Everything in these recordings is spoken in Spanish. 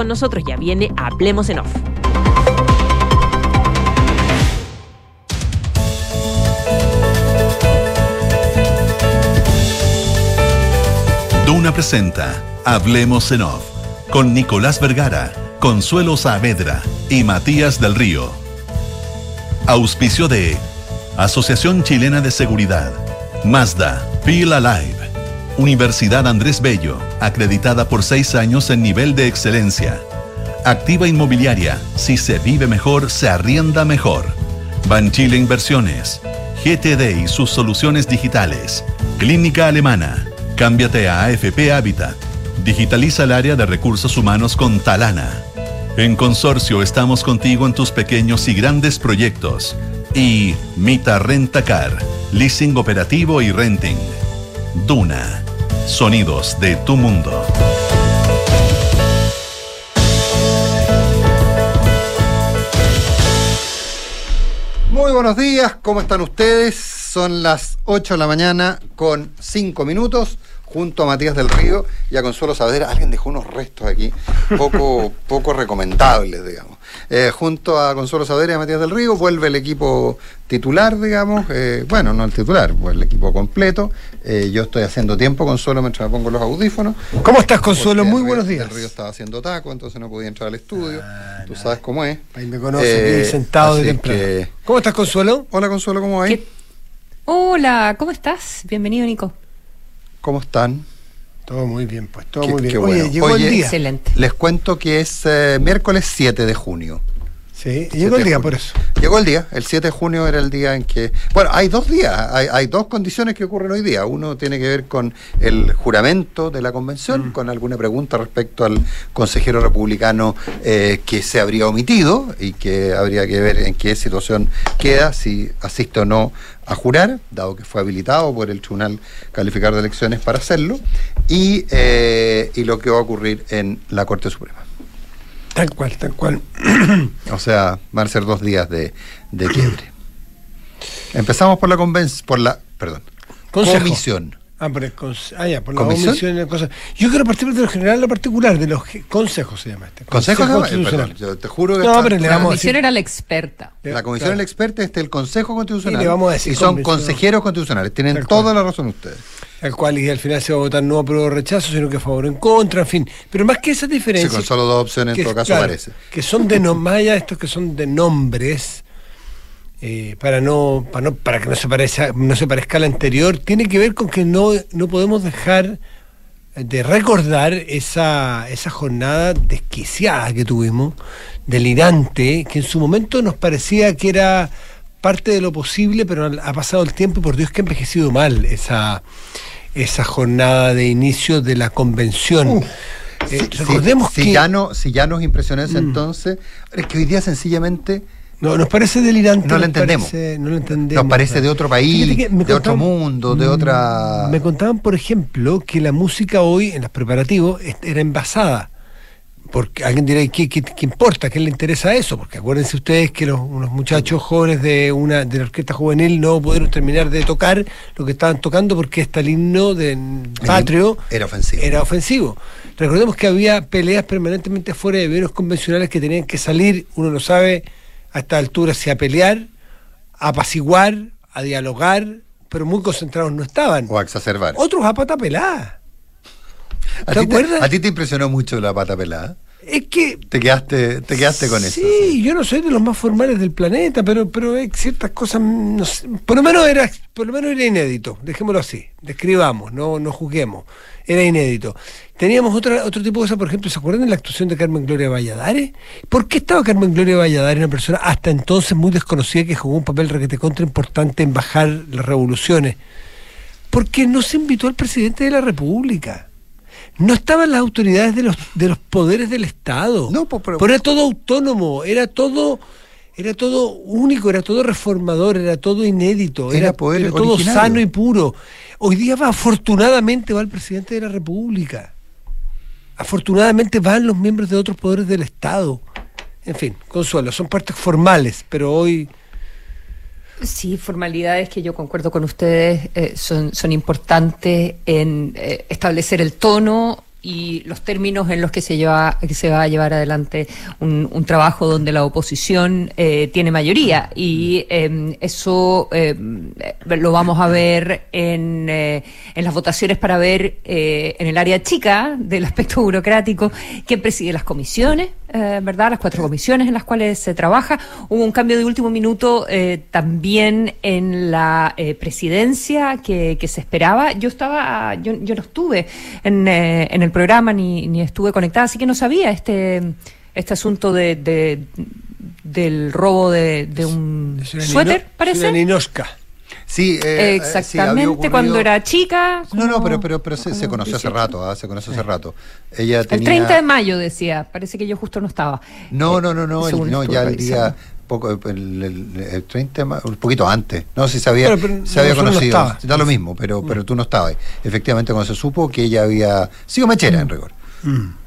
con nosotros, ya viene Hablemos en Off. Duna presenta Hablemos en Off con Nicolás Vergara, Consuelo Saavedra y Matías del Río. Auspicio de Asociación Chilena de Seguridad, Mazda, Feel Alive, Universidad Andrés Bello, acreditada por seis años en nivel de excelencia. Activa Inmobiliaria, si se vive mejor, se arrienda mejor. Banchile Inversiones, GTD y sus soluciones digitales. Clínica Alemana, cámbiate a AFP Habitat. Digitaliza el área de recursos humanos con Talana. En Consorcio estamos contigo en tus pequeños y grandes proyectos. Y Mita Renta Car, leasing operativo y renting. Duna, sonidos de tu mundo. Muy buenos días, ¿cómo están ustedes? Son las 8 de la mañana con 5 minutos junto a Matías del Río y a Consuelo Saavedra. Alguien dejó unos restos aquí, poco, poco recomendables, digamos. Eh, junto a Consuelo Saavedra y a Matías del Río vuelve el equipo titular, digamos. eh, bueno, no el titular, pues el equipo completo. Eh, yo estoy haciendo tiempo, Consuelo, mientras me pongo los audífonos. ¿Cómo estás, Consuelo? Muy buenos días. El Río estaba haciendo taco, entonces no podía entrar al estudio. Tú sabes cómo es. Ahí me conoce, Eh, aquí sentado de temprano. que- ¿Cómo estás, Consuelo? Hola, Consuelo, ¿cómo va? ¿Qué- Hola, ¿cómo estás? Bienvenido, Nico. ¿Cómo están? Todo muy bien, pues, todo Qué- muy bien. qué Oye, bueno. llegó Oye, el día. Excelente. Les cuento que es eh, miércoles 7 de junio. Sí, 7 llegó el día junio. por eso. Llegó el día, el 7 de junio era el día en que... Bueno, hay dos días, hay, hay dos condiciones que ocurren hoy día. Uno tiene que ver con el juramento de la convención, Mm. con alguna pregunta respecto al consejero republicano eh, que se habría omitido y que habría que ver en qué situación queda, si asiste o no a jurar, dado que fue habilitado por el Tribunal Calificador de Elecciones para hacerlo, y, eh, y lo que va a ocurrir en la Corte Suprema. Tal cual, tal cual. O sea, van a ser dos días de, de quiebre. Empezamos por la convención, por la, perdón, Consejo. comisión. Ah, por, el ah, ya, por la ¿Comisión? comisión y la cosa. Yo quiero partir de lo general a lo particular, de los consejos se llama este. Consejo, se llama? Eh, Constitucional. perdón, yo te juro que No, está- pero le La vamos a comisión decir- era la experta. la comisión Claro. del experto este es el Consejo Constitucional Y le vamos a decir y son consejeros constitucionales. Tienen Tal toda cual. la razón ustedes. Al cual y al final se va a votar no apruebo o rechazo, sino que a favor o en contra, en fin. Pero más que esa Sí, diferencia. con solo dos opciones en todo caso claro, parece. Que son de no, más allá de estos que son de nombres, eh, para no, para no, para que no se parezca, no se parezca al anterior, tiene que ver con que no, no podemos dejar de recordar esa, esa jornada desquiciada que tuvimos, delirante, que en su momento nos parecía que era parte de lo posible, pero ha pasado el tiempo y por Dios que ha envejecido mal esa, esa jornada de inicio de la convención. Uh, Eh, Si- si- recordemos si, que ya no, si ya nos impresionó ese Mm. entonces, es que hoy día sencillamente no, nos parece delirante. No lo entendemos. parece- no lo entendemos. nos parece de otro país, de otro mundo, de Mm, otra... Me contaban, por ejemplo, que la música hoy en los preparativos era envasada. Porque alguien dirá, ¿qué, qué, qué importa? ¿Qué le interesa eso? Porque acuérdense ustedes que los, unos muchachos jóvenes de una de la orquesta juvenil no pudieron terminar de tocar lo que estaban tocando porque este el himno de patrio Era ofensivo. era ofensivo. Recordemos que había peleas permanentemente fuera de eventos convencionales que tenían que salir, uno no sabe a esta altura si a pelear, a apaciguar, a dialogar, pero muy concentrados no estaban. O a exacerbar. Otros a pata pelada. ¿A ¿Te ti te, acuerdas? a ti te impresionó mucho la pata pelada? Es que Te quedaste, te quedaste con eso. Sí, yo no soy de los más formales del planeta, pero pero hay ciertas cosas, no sé, por lo menos era por lo menos era inédito, dejémoslo así, describamos, no no juzguemos, era inédito. Teníamos otra, otro tipo de cosas, por ejemplo, ¿se acuerdan de la actuación de Carmen Gloria Valladares? ¿Por qué estaba Carmen Gloria Valladares, una persona hasta entonces muy desconocida que jugó un papel requete contra importante en bajar las revoluciones? Porque no se invitó al presidente de la República. No estaban las autoridades de los, de los poderes del Estado. No, po- pero- Pero era todo autónomo, era todo, era todo único, era todo reformador, era todo inédito, Era era, poder era todo originario. sano y puro. Hoy día va, afortunadamente va el presidente de la República. Afortunadamente van los miembros de otros poderes del Estado. En fin, consuelo, son partes formales, pero hoy Sí, formalidades que yo concuerdo con ustedes eh, son, son importantes en eh, establecer el tono y los términos en los que se lleva que se va a llevar adelante un, un trabajo donde la oposición eh, tiene mayoría. Y eh, eso eh, lo vamos a ver en, eh, en las votaciones para ver en el área chica del aspecto burocrático quién preside las comisiones eh, verdad las cuatro comisiones en las cuales se trabaja hubo un cambio de último minuto eh, también en la eh, presidencia que, que se esperaba yo estaba yo, yo no estuve en, eh, en el programa ni, ni estuve conectada, así que no sabía este, este asunto de, de- del robo de, de un suéter, parece. Una ninosca. Sí, eh, eh, sí, Exactamente, cuando era chica. No, no, pero, pero, pero se, conoció hace 18. rato, ah, se conoció hace rato. Ella El tenía... 30 de mayo decía, parece que yo justo no estaba. No, Eh, no, no, no, el- no ya el día poco el, el- el 30 de ma- un poquito antes. No, si se había, Pero, pero se había nosotros no conocido. estaba. da lo mismo, pero, pero tú no estabas. Efectivamente, cuando se supo que ella había sido mechera en rigor. ¿Mm?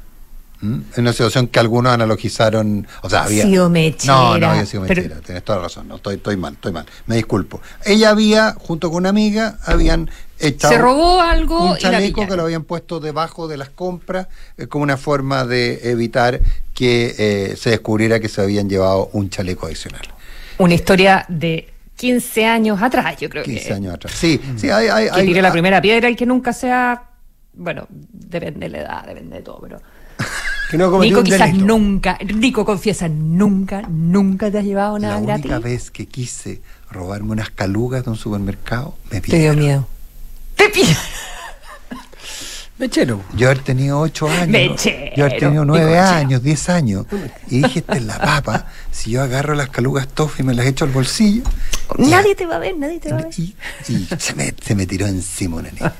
En una situación que algunos analogizaron, o sea, había Sido mechera, No, no había sido pero- mechera, tienes toda la razón, no, estoy, estoy mal, estoy mal, me disculpo. Ella había, junto con una amiga, habían echado Se robó algo un y la chaleco que lo habían puesto debajo de las compras eh, como una forma de evitar que eh, se descubriera que se habían llevado un chaleco adicional. Una historia de 15 años atrás, yo creo 15 que. años atrás. Sí, sí, hay, hay, Que tire la primera piedra y que nunca sea. Bueno, depende de la edad, depende de todo, pero. Que no Nico un quizás delito. nunca, Nico confiesa, nunca, nunca te has llevado La nada única gratis. vez que quise robarme unas calugas de un supermercado, me Te dio pillaron. miedo. Te pillaron. Mechero. Yo haber tenido 8 años. Mechero, Yo haber tenido 9 Nicolás. años, 10 años. Y dije, esta es la papa. Si yo agarro las calugas toffee y me las echo al bolsillo. Nadie te va a ver, nadie te va a ver. Y, y se, me, se me tiró encima una niña.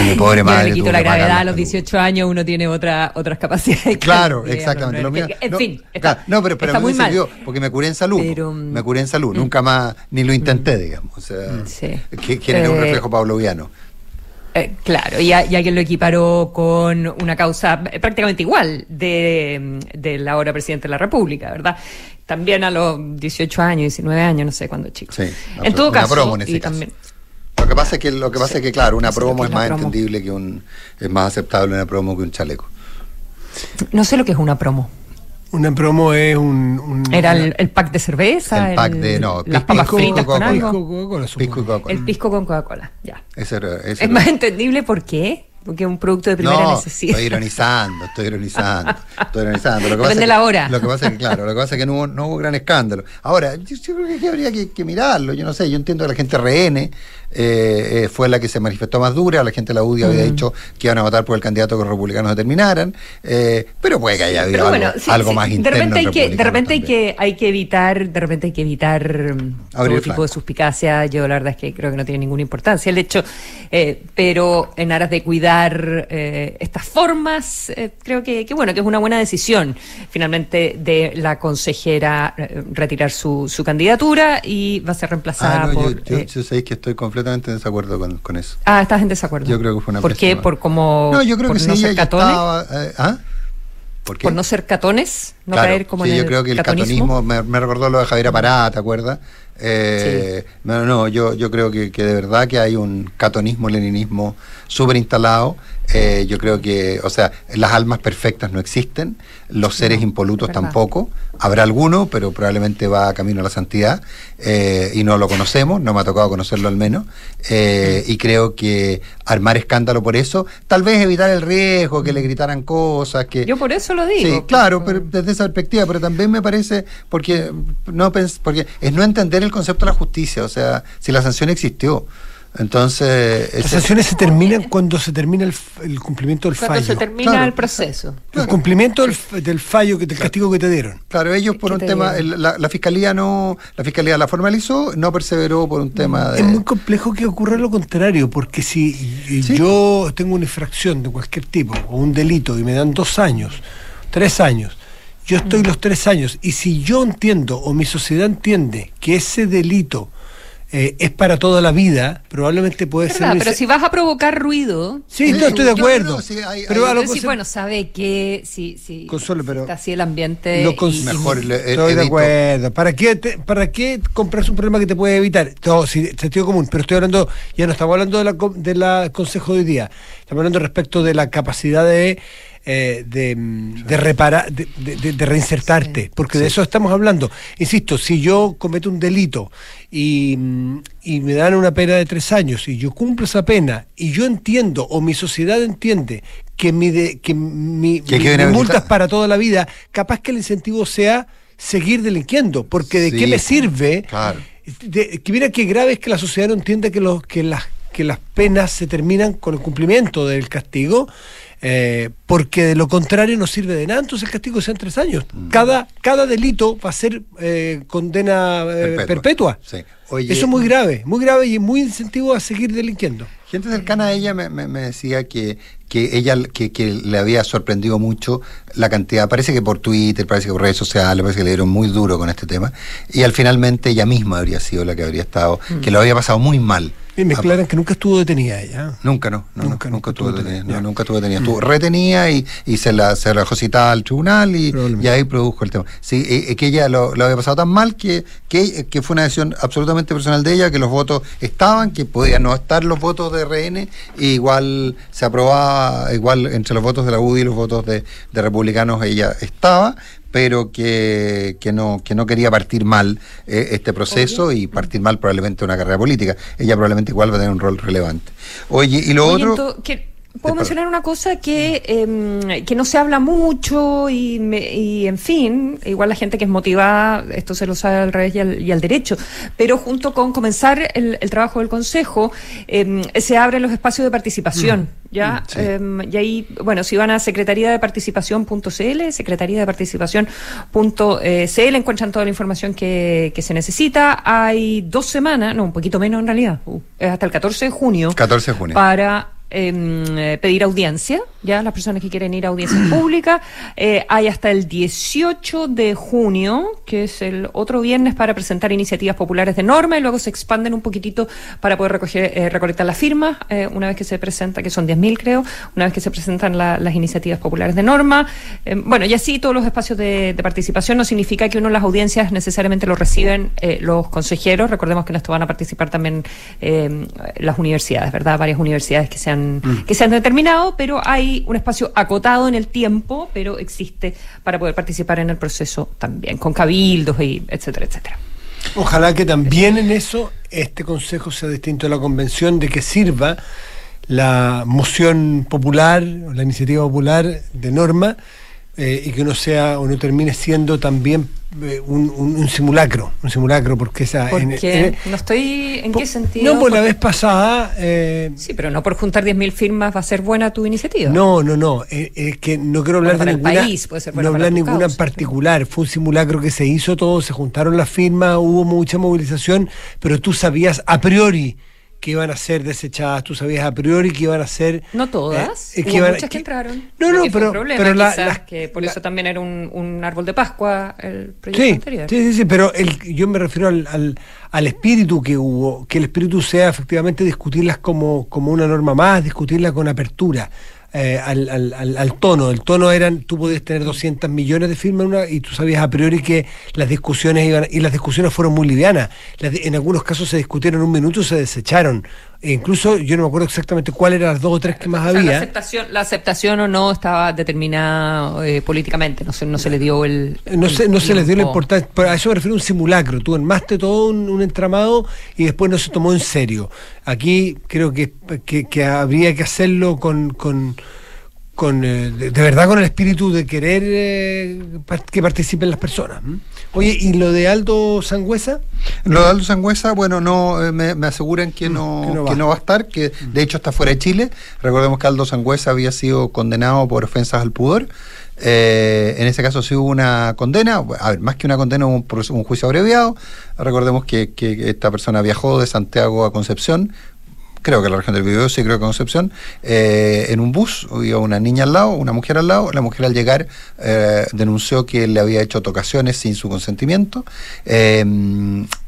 Y mi pobre madre. le quito la gravedad a los calugas. 18 años, uno tiene otra, otras capacidades. Claro, que- exactamente. Lo mío- en no, fin, está, claro, no, pero, pero está a mí muy me mal. sirvió porque me curé en salud. Pero, mm, me curé en salud. Nunca más ni lo intenté, digamos. O sea, Sí. que, que era un Eh, reflejo pavloviano. Eh, claro, y, a- y alguien lo equiparó con una causa eh, prácticamente igual de, de la ahora presidente de la República, ¿verdad? También a los 18 años, 19 años, no sé cuándo, chicos. Sí, en todo una caso, promo en ese y caso. también, Lo que pasa es que, lo que, pasa es que claro, una promo es es más promo. entendible que un. Es más aceptable una promo que un chaleco. no sé lo que es una promo. Una promo es un. un- Era el, el pack de cerveza, El pack de- no, las pisco, papas fritas con Coca-Cola. algo, Pisco, Coca-Cola, Coca-Cola. el pisco con Coca-Cola, ya. Ese ese Es era- más entendible por qué, porque es un producto de primera no, necesidad. Estoy ironizando, estoy ironizando, estoy ironizando. Lo que pasa Depende que- la hora. Lo que pasa es que, claro, lo que pasa es que no hubo, no hubo gran escándalo. Ahora, yo, yo creo que habría que, que mirarlo. Yo no sé, yo entiendo que la gente RN eh, eh, fue la que se manifestó más dura. La gente de la UDI había dicho que iban a votar por el candidato que los republicanos determinaran. eh, pero puede que haya habido algo, bueno, sí, algo sí, más de interno. repente hay que de repente hay que hay que evitar de repente hay que evitar mm, todo Abrir tipo de suspicacia yo la verdad es que creo que no tiene ninguna importancia el hecho eh, pero en aras de cuidar eh, estas formas creo que, que bueno que es una buena decisión finalmente de la consejera retirar su, su candidatura y va a ser reemplazada Ah, no, yo, por yo, eh, yo sabéis que estoy completamente en desacuerdo con, con eso. ah estás en desacuerdo Yo creo que fue una ¿por qué por como No, yo creo por que sí, no ella ser catones estaba. eh, ¿Ah? ¿Por por no ser catones no Claro, caer como sí, en yo el creo que el catonismo. catonismo me, me recordó lo de Javier Pará, ¿te acuerdas? Eh, No, no, yo, yo creo que, que de verdad que hay un catonismo, leninismo súper instalado. Eh, yo creo que, o sea, las almas perfectas no existen, los seres No, impolutos tampoco. Habrá alguno, pero probablemente va camino a la santidad eh, y no lo conocemos, no me ha tocado conocerlo al menos. Eh, y creo que armar escándalo por eso, tal vez evitar el riesgo, que le gritaran cosas, que... Yo por eso lo digo. Sí, claro, pero desde esa perspectiva, pero también me parece, porque no pens- porque es no entender el concepto de la justicia, o sea, si la sanción existió. Entonces, Las ese- sanciones se terminan cuando se termina el, el cumplimiento del Cuando fallo. se termina Claro. el proceso. El cumplimiento del, del fallo, que- del castigo que te dieron. claro, ellos por ¿Qué un te tema, la, la fiscalía no, la fiscalía la formalizó, no perseveró por un tema de Es muy complejo que ocurra lo contrario, porque si Sí. yo tengo una infracción de cualquier tipo o un delito y me dan dos años, tres años, yo estoy los tres años y si yo entiendo o mi sociedad entiende que ese delito eh, es para toda la vida, probablemente puede ¿Verdad? ser... Pero si vas a provocar ruido, Sí, no, Sí, estoy de no, no, acuerdo. no, sí, hay- pero hay- a lo Pero sí, bueno, sabe que si, si, Consuelo, pero está así el ambiente. lo cons- y- Mejor Estoy de acuerdo. ¿Para qué, te- ¿Para qué comprarse un problema que te puede evitar? Todo, sí, sentido común. Pero estoy hablando, ya no estamos hablando de la, co- de la consejo de hoy día. Estamos hablando respecto de la capacidad de, eh, de, mm, de reparar, de, de- de- de reinsertarte. Sí. Porque de eso estamos hablando. Insisto, si yo cometo un delito y, mm, y me dan una pena de tres años y yo cumplo esa pena y yo entiendo o mi sociedad entiende que mi, de- que mi, Que mi- quede mi inhabilitado. multa es para toda la vida, capaz que el incentivo sea seguir delinquiendo, porque de Sí, qué me sirve, claro. de- que mira qué grave es que la sociedad no entienda que, los, que, las, que las penas se terminan con el cumplimiento del castigo, eh, porque de lo contrario no sirve de nada, entonces el castigo sean tres años. Mm. Cada, cada delito va a ser eh, condena eh, Perpetua. perpetua. Sí. Oye, Eso es muy grave, muy grave y muy incentivo a seguir delinquiendo. Gente cercana a ella me, me- me decía que, que ella que, que le había sorprendido mucho la cantidad, parece que por Twitter, parece que por redes sociales, parece que le dieron muy duro con este tema, y al finalmente ella misma habría sido la que habría estado, que lo había pasado muy mal. Y me Ah, aclaran que nunca estuvo detenida ella. Nunca, no, no, Nunca, nunca, nunca estuvo detenida, detenida, no, nunca estuvo detenida, estuvo retenida y, y se la se la dejó citada al tribunal y, y ahí produjo el tema. Sí, eh, eh, que ella lo, lo había pasado tan mal que, que, que fue una decisión absolutamente personal de ella, que los votos estaban, que podían no estar los votos de RN, y igual se aprobaba, igual entre los votos de la UDI y los votos de, de republicanos ella estaba, pero que, que no que no quería partir mal eh, este proceso y partir mal probablemente una carrera política. Ella probablemente igual va a tener un rol relevante. Oye, y lo Oye, otro... ento- que- Perdón. Puedo mencionar una cosa que, em, que no se habla mucho y, me- y, en fin, igual la gente que es motivada, esto se lo sabe al revés y al, y al derecho, pero junto con comenzar el, el trabajo del Consejo, em, se abren los espacios de participación. ¿ya? Mm, sí. Em, y ahí, bueno, si van a secretaría de participación.cl, secretaría de participación.cl, encuentran toda la información que, que se necesita. Hay dos semanas, no, un poquito menos en realidad, uh, hasta el 14 de junio 14 de junio. para eh, pedir audiencia, ya las personas que quieren ir a audiencia pública. Eh, hay hasta el 18 de junio, que es el otro viernes, para presentar iniciativas populares de norma y luego se expanden un poquitito para poder recoger, eh, recolectar las firmas eh, una vez que se presenta, que son 10.000 creo, una vez que se presentan la- las iniciativas populares de norma. Bueno, y así todos los espacios de, de participación no significa que uno las audiencias necesariamente lo reciben los consejeros. Recordemos que en esto van a participar también las universidades, ¿verdad? Varias universidades que se han, que se han determinado, pero hay un espacio acotado en el tiempo, pero existe para poder participar en el proceso también, con cabildos y etcétera, etcétera. Ojalá que también en eso este consejo sea distinto a la convención, de que sirva la moción popular, la iniciativa popular de norma, eh, y que no sea o no termine siendo también eh, un, un- un simulacro, un simulacro, porque esa... en- Porque en- no estoy en qué sentido. No, pues la vez pasada... eh, Sí, pero no por juntar 10.000 firmas va a ser buena tu iniciativa. No, no, no. eh, Es que no quiero hablar Bueno, de ninguna. país puede ser no hablar ninguna en particular. Fue un simulacro que se hizo todo, se juntaron las firmas, hubo mucha movilización, pero tú sabías a priori que iban a ser desechadas, tú sabías a priori que iban a ser. No todas, eh, hubo iban a- muchas que, entraron. No, no, Que pero, problema, pero la- quizás, que por la- eso también era un, un árbol de Pascua el proyecto Sí, anterior. sí, sí, sí, pero el, yo me refiero al, al, al espíritu que hubo, que el espíritu sea efectivamente discutirlas como, como una norma más, discutirla con apertura. Eh, al, al, al, al tono. El tono eran, tú podías tener 200 millones de firmas una, y tú sabías a priori que las discusiones iban, y las discusiones fueron muy livianas. Las en algunos casos se discutieron un minuto y se desecharon. E incluso yo no me acuerdo exactamente cuáles eran las dos o tres que más O sea, la, había. aceptación, la aceptación o no estaba determinada eh, políticamente, no se, no se le dio el. No se, no el se les dio la importancia, pero a eso me refiero a un simulacro. Tú armaste todo un, un entramado y después no se tomó en serio. Aquí creo que, que, que habría que hacerlo con, con, con eh, de, de verdad con el espíritu de querer eh, que participen las personas. Oye, ¿y lo de Aldo Sangüesa? Lo de Aldo Sangüesa, bueno, no eh, me, me aseguran que no, que no que va. no va a estar, que de hecho está fuera de Chile. Recordemos que Aldo Sangüesa había sido condenado por ofensas al pudor. Eh, en ese caso sí hubo una condena, a ver, más que una condena, hubo un, un juicio abreviado. Recordemos que, que esta persona viajó de Santiago a Concepción, creo que la región del Biobío, sí creo que Concepción, eh, en un bus, había una niña al lado, una mujer al lado, la mujer al llegar eh, denunció que le había hecho tocaciones sin su consentimiento, eh,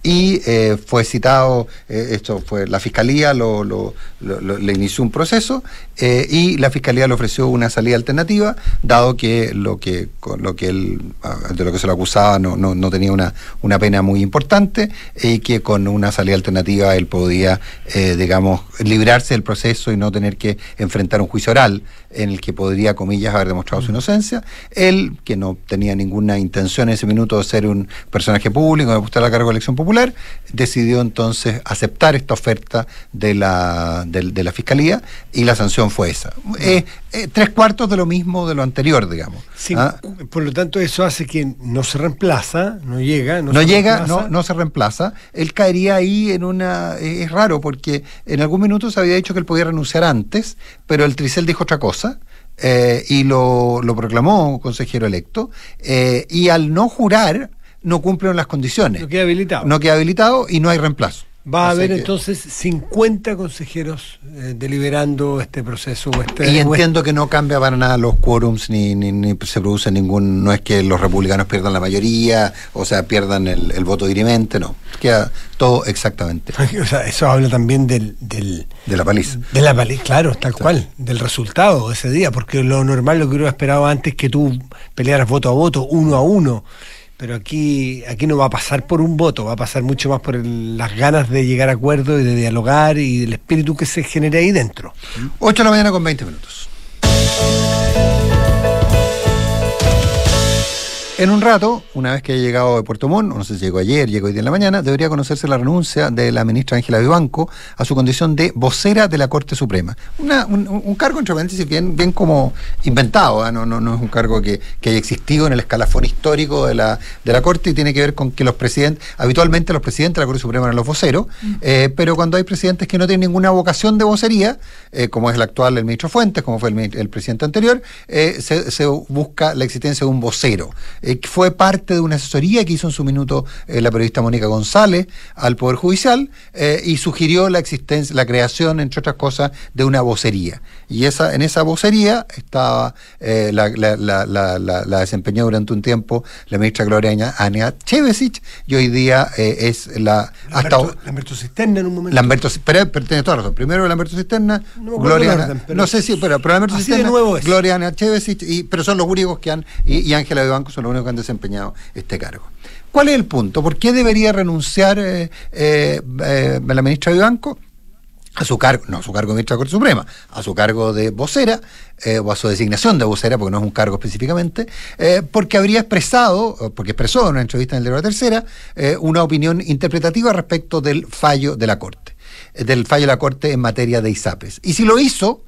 y eh, fue citado, eh, esto fue, la fiscalía lo, lo- lo- lo- le inició un proceso eh, y la fiscalía le ofreció una salida alternativa, dado que lo que, lo que él, ah, de lo que se lo acusaba no, no, no tenía una, una pena muy importante y que con una salida alternativa él podía, digamos, librarse del proceso y no tener que enfrentar un juicio oral en el que podría, comillas, haber demostrado su inocencia. Él, que no tenía ninguna intención en ese minuto de ser un personaje público, de buscar a cargo de elección popular, decidió entonces aceptar esta oferta de la, del- de, la fiscalía y la sanción fue esa. Eh, eh, tres cuartos de lo mismo de lo anterior, digamos. Sí, ¿ah? Por lo tanto, eso hace que no se reemplaza, no llega. No, no se llega, reemplaza. no, no se reemplaza. Él caería ahí en una. eh, Es raro porque en algún minuto se había dicho que él podía renunciar antes, pero el Tricel dijo otra cosa. eh, y lo, lo proclamó consejero electo. eh, y al no jurar, no cumplen las condiciones. No queda habilitado. No queda habilitado y no hay reemplazo. Va a Así haber que- entonces 50 consejeros eh, deliberando este proceso. este- Y o entiendo que no cambia para nada los quórums ni, ni, ni se produce ningún. No es que los republicanos pierdan la mayoría, o sea, pierdan el, el voto dirimente, no. Queda todo exactamente este- O sea, eso habla también del, del, de la paliza. de la pali- claro, tal cual, del resultado de ese día, porque lo normal, lo que uno esperaba antes que tú pelearas voto a voto, uno a uno, pero aquí, aquí no va a pasar por un voto, va a pasar mucho más por el- las ganas de llegar a acuerdo y de dialogar y del espíritu que se genera ahí dentro. 8 de la mañana con 20 minutos. En un rato, una vez que haya llegado de Puerto Montt, no sé si llegó ayer, llegó hoy día en la mañana, debería conocerse la renuncia de la ministra Ángela Vivanco a su condición de vocera de la Corte Suprema. Una- un, un cargo, entre paréntesis, bien, bien como inventado, ¿ah? no, no, no es un cargo que, que haya existido en el escalafón histórico de la, de la Corte y tiene que ver con que los presidentes, habitualmente los presidentes de la Corte Suprema eran los voceros, eh, pero cuando hay presidentes que no tienen ninguna vocación de vocería, eh, como es el actual el ministro Fuentes, como fue el, presidente anterior, eh, se, se busca la existencia de un vocero. Eh, fue parte de una asesoría que hizo en su minuto eh, la periodista Mónica González al Poder Judicial eh, y sugirió la existencia, la creación, entre otras cosas, de una vocería. Y esa, en esa vocería estaba, la, la, la, la, la- la desempeñó durante un tiempo la ministra Gloria Ania Chevesic y hoy día es la... hasta Lamberto, Lamberto Cisterna en un momento. Lamberto, pero, pero tiene toda razón. Primero Lamberto Cisterna, No Gloria, orden, pero no sé si, pero, pero Lamberto de Cisterna. Gloria Ana Chevesic, y, pero son los únicos que han, y y Ángela Vivanco son los únicos que han desempeñado este cargo. ¿Cuál es el punto? ¿Por qué debería renunciar eh, eh, eh, la ministra Vivanco? a su cargo, no a su cargo de ministra de la Corte Suprema, a su cargo de vocera, o a su designación de vocera, porque no es un cargo específicamente, porque habría expresado, porque expresó en una entrevista en el de la Tercera, una opinión interpretativa respecto del fallo de la Corte, del fallo de la Corte en materia de ISAPES. Y si lo hizo,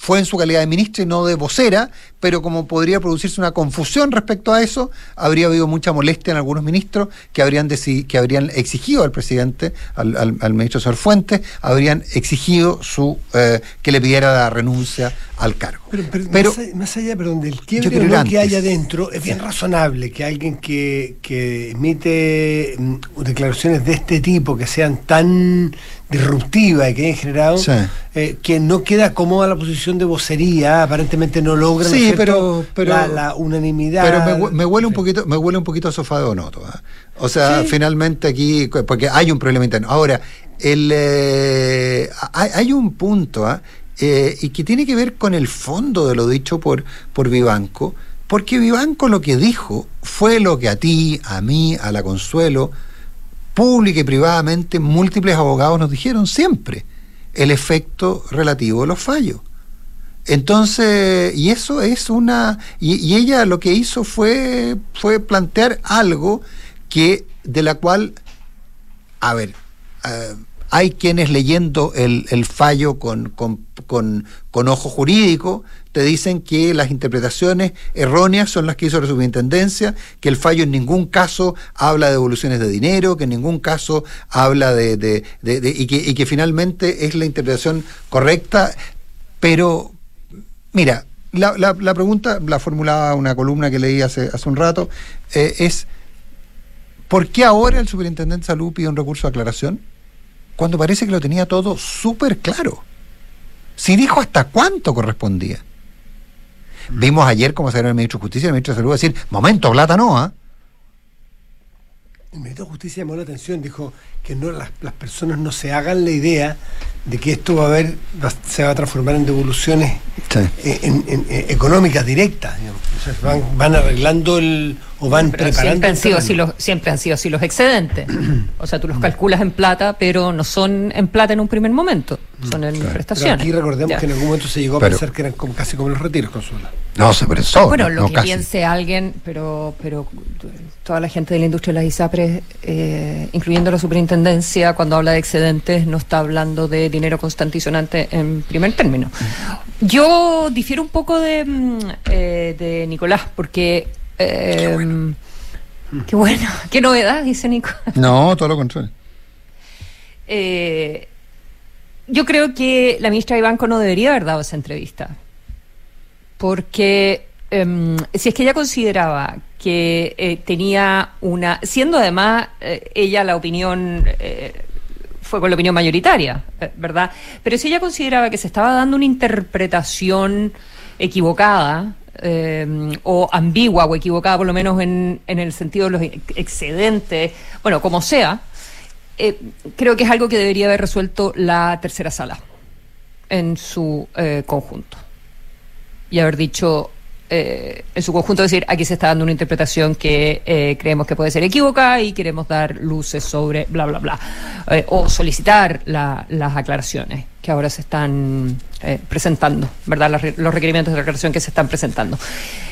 fue en su calidad de ministra y no de vocera, pero como podría producirse una confusión respecto a eso, habría habido mucha molestia en algunos ministros que habrían, que habrían exigido al presidente, al, al- al ministro señor Fuentes, habrían exigido su eh, que le pidiera la renuncia al cargo. Pero, pero Pero- más, allá, más allá, perdón, del quiebre no que haya dentro, es bien razonable que alguien que, que emite mm, declaraciones de este tipo, que sean tan disruptivas y que hayan generado, Sí. eh, que no queda cómoda la posición de vocería, aparentemente no logran Sí, ¿no es pero- pero- la, la unanimidad. Pero me, hue- me huele un poquito, me huele un poquito a sofá de Onoto. O sea, Sí. finalmente aquí, porque hay un problema interno. Ahora, el, eh, hay, hay un punto, ¿ah? Eh, y que tiene que ver con el fondo de lo dicho por, por Vivanco, porque Vivanco lo que dijo fue lo que a ti, a mí, a la Consuelo, pública y privadamente, múltiples abogados nos dijeron siempre, el efecto relativo de los fallos. Entonces, y eso es una. Y, ella lo que hizo fue, fue plantear algo que, de la cual, a ver, eh, hay quienes leyendo el, fallo con, ojo jurídico te dicen que las interpretaciones erróneas son las que hizo la superintendencia, que el fallo en ningún caso habla de devoluciones de dinero, que en ningún caso habla de... y, que, y que finalmente es la interpretación correcta, pero Mira, la, pregunta la formulaba una columna que leí hace, hace un rato, eh, es ¿por qué ahora el superintendente de salud pide un recurso de aclaración? Cuando parece que lo tenía todo súper claro. Si dijo hasta cuánto correspondía. Vimos ayer cómo salió el ministro de Justicia y el ministro de Salud decir, momento, plata no, ¿ah?". El ministro de Justicia llamó la atención, dijo que no las, las personas no se hagan la idea de que esto va a haber, va- se va a transformar en devoluciones Sí. eh, en- en- eh, económicas directas. O sea, van, van arreglando el o van Pero preparando. siempre han, sido así los, siempre han sido así los excedentes. O sea, tú los calculas en plata, pero no son en plata en un primer momento, son en prestaciones. aquí recordemos Ya. que en algún momento se llegó a Pero- pensar que eran como, casi como los retiros, Consuela. No, se eso. Bueno, no, lo no, que casi. piense alguien, pero, pero toda la gente de la industria de las ISAPRES, eh, incluyendo la superintendencia, cuando habla de excedentes, no está hablando de dinero constante y sonante en primer término. Yo difiero un poco de, mm, eh, de Nicolás, porque... eh, qué bueno, qué novedad, dice Nico. No, todo lo contrario. Eh, yo creo que la ministra de Banco no debería haber dado esa entrevista. Porque em, si es que ella consideraba que eh, tenía una. Siendo además eh, ella la opinión. eh, fue con la opinión mayoritaria, ¿verdad? Pero si ella consideraba que se estaba dando una interpretación equivocada eh, o ambigua o equivocada, por lo menos en, en el sentido de los ex- excedentes, bueno, como sea, eh, creo que es algo que debería haber resuelto la tercera sala en su eh, conjunto. Y haber dicho eh, en su conjunto, decir, aquí se está dando una interpretación que eh, creemos que puede ser equívoca y queremos dar luces sobre bla, bla, bla. Eh, o solicitar la- las aclaraciones que ahora se están presentando, ¿verdad? Las los requerimientos de aclaración que se están presentando.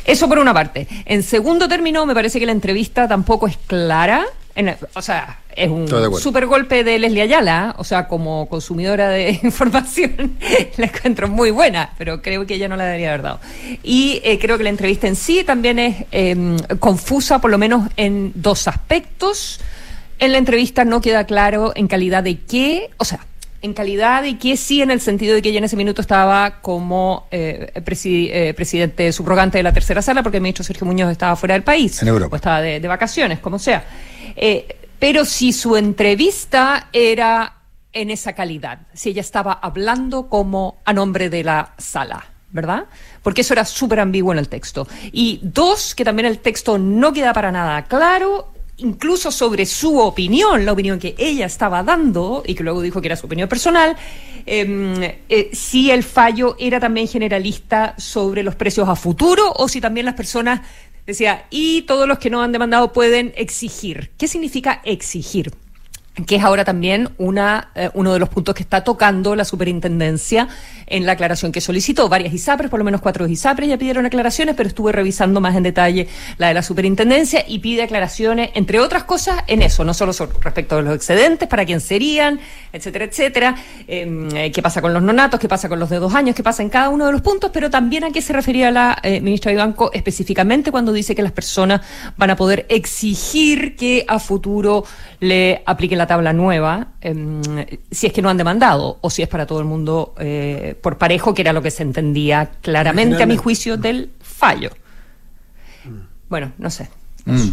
Eso por una parte. En segundo término, me parece que la entrevista tampoco es clara. En o sea, es un super golpe de Leslie Ayala, o sea, como consumidora de información, la encuentro muy buena, pero creo que ella no la debería haber dado. Y eh, creo que la entrevista en sí también es eh, confusa, por lo menos en dos aspectos. En la entrevista no queda claro en calidad de qué, o sea, en calidad de qué sí, en el sentido de que ella en ese minuto estaba como eh, presi- eh, presidente subrogante de la tercera sala, porque el ministro Sergio Muñoz estaba fuera del país. En Europa. O estaba de, de vacaciones, como sea. Eh, pero si su entrevista era en esa calidad, si ella estaba hablando como a nombre de la sala. ¿Verdad? Porque eso era súper ambiguo en el texto. Y dos, que también el texto no queda para nada claro, incluso sobre su opinión, la opinión que ella estaba dando, y que luego dijo que era su opinión personal, eh, eh, si el fallo era también generalista sobre los precios a futuro o si también las personas Decía, y todos los que no han demandado pueden exigir. ¿Qué significa exigir? Que es ahora también una, eh, uno de los puntos que está tocando la superintendencia en la aclaración que solicitó. Varias ISAPRES, por lo menos cuatro ISAPRES ya pidieron aclaraciones, pero estuve revisando más en detalle la de la superintendencia y pide aclaraciones, entre otras cosas, en eso, no solo respecto a los excedentes, para quién serían, etcétera, etcétera, eh, qué pasa con los nonatos, qué pasa con los de dos años, qué pasa en cada uno de los puntos, pero también a qué se refería la eh, ministra de Banco específicamente cuando dice que las personas van a poder exigir que a futuro le apliquen la tabla nueva, em, si es que no han demandado o si es para todo el mundo eh, por parejo, que era lo que se entendía claramente, a mi juicio, del fallo. Bueno, no sé. Mm.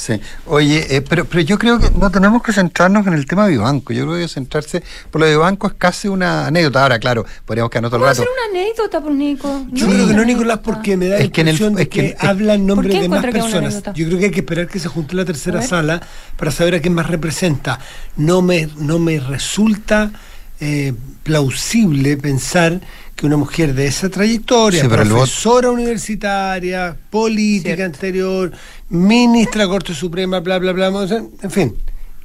Sí. Oye, eh, pero, pero yo creo que no tenemos que centrarnos en el tema de Vivanco. Yo creo que centrarse por lo de Vivanco es casi una anécdota. Ahora, claro, podríamos quedarnos todo el ¿Puedo rato. hacer una anécdota, por Nico? Yo creo que no, Nicolás, porque me da la Es que en el- impresión de es que- que, es habla en nombre ¿Por qué de más es personas. anécdota? Yo creo que hay que esperar que se junte la A tercera sala para saber a quién más representa. No me, no me resulta eh, plausible pensar que una mujer de esa trayectoria, Sí, profesora universitaria, política Cierto. anterior, ministra Corte Suprema, bla, bla, bla, en fin,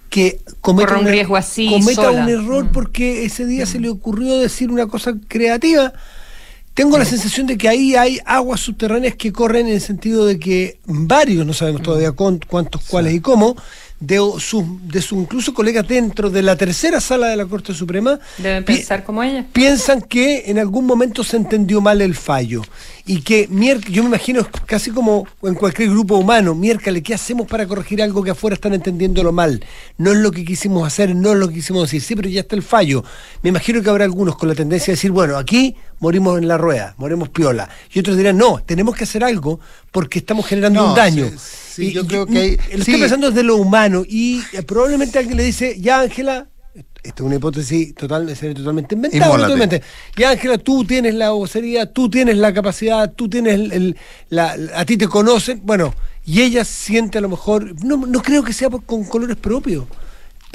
que cometa un er- riesgo así, cometa sola. un error Mm. porque ese día se le ocurrió decir una cosa creativa. Tengo la sensación de que ahí hay aguas subterráneas que corren en el sentido de que varios, no sabemos todavía con- cuántos, cuáles y cómo, de sus de su incluso colegas dentro de la tercera sala de la Corte Suprema Deben pensar como ella. piensan que en algún momento se entendió mal el fallo y que yo me imagino casi como en cualquier grupo humano, miércoles, ¿qué hacemos para corregir algo que afuera están entendiéndolo mal? No es lo que quisimos hacer, no es lo que quisimos decir, sí, pero ya está el fallo. Me imagino que habrá algunos con la tendencia a decir, bueno, aquí morimos en la rueda, morimos piola. Y otros dirán, no, tenemos que hacer algo porque estamos generando No, un daño. sí, sí, yo creo que hay- Lo sí. estoy pensando desde lo humano y eh, probablemente alguien le dice, ya Ángela, esta es una hipótesis total, totalmente inventada, totalmente. Ya Ángela, tú tienes la vocería, tú tienes la capacidad, tú tienes el, la- a ti te conocen, bueno, y ella siente a lo mejor, no, no creo que sea por- con colores propios.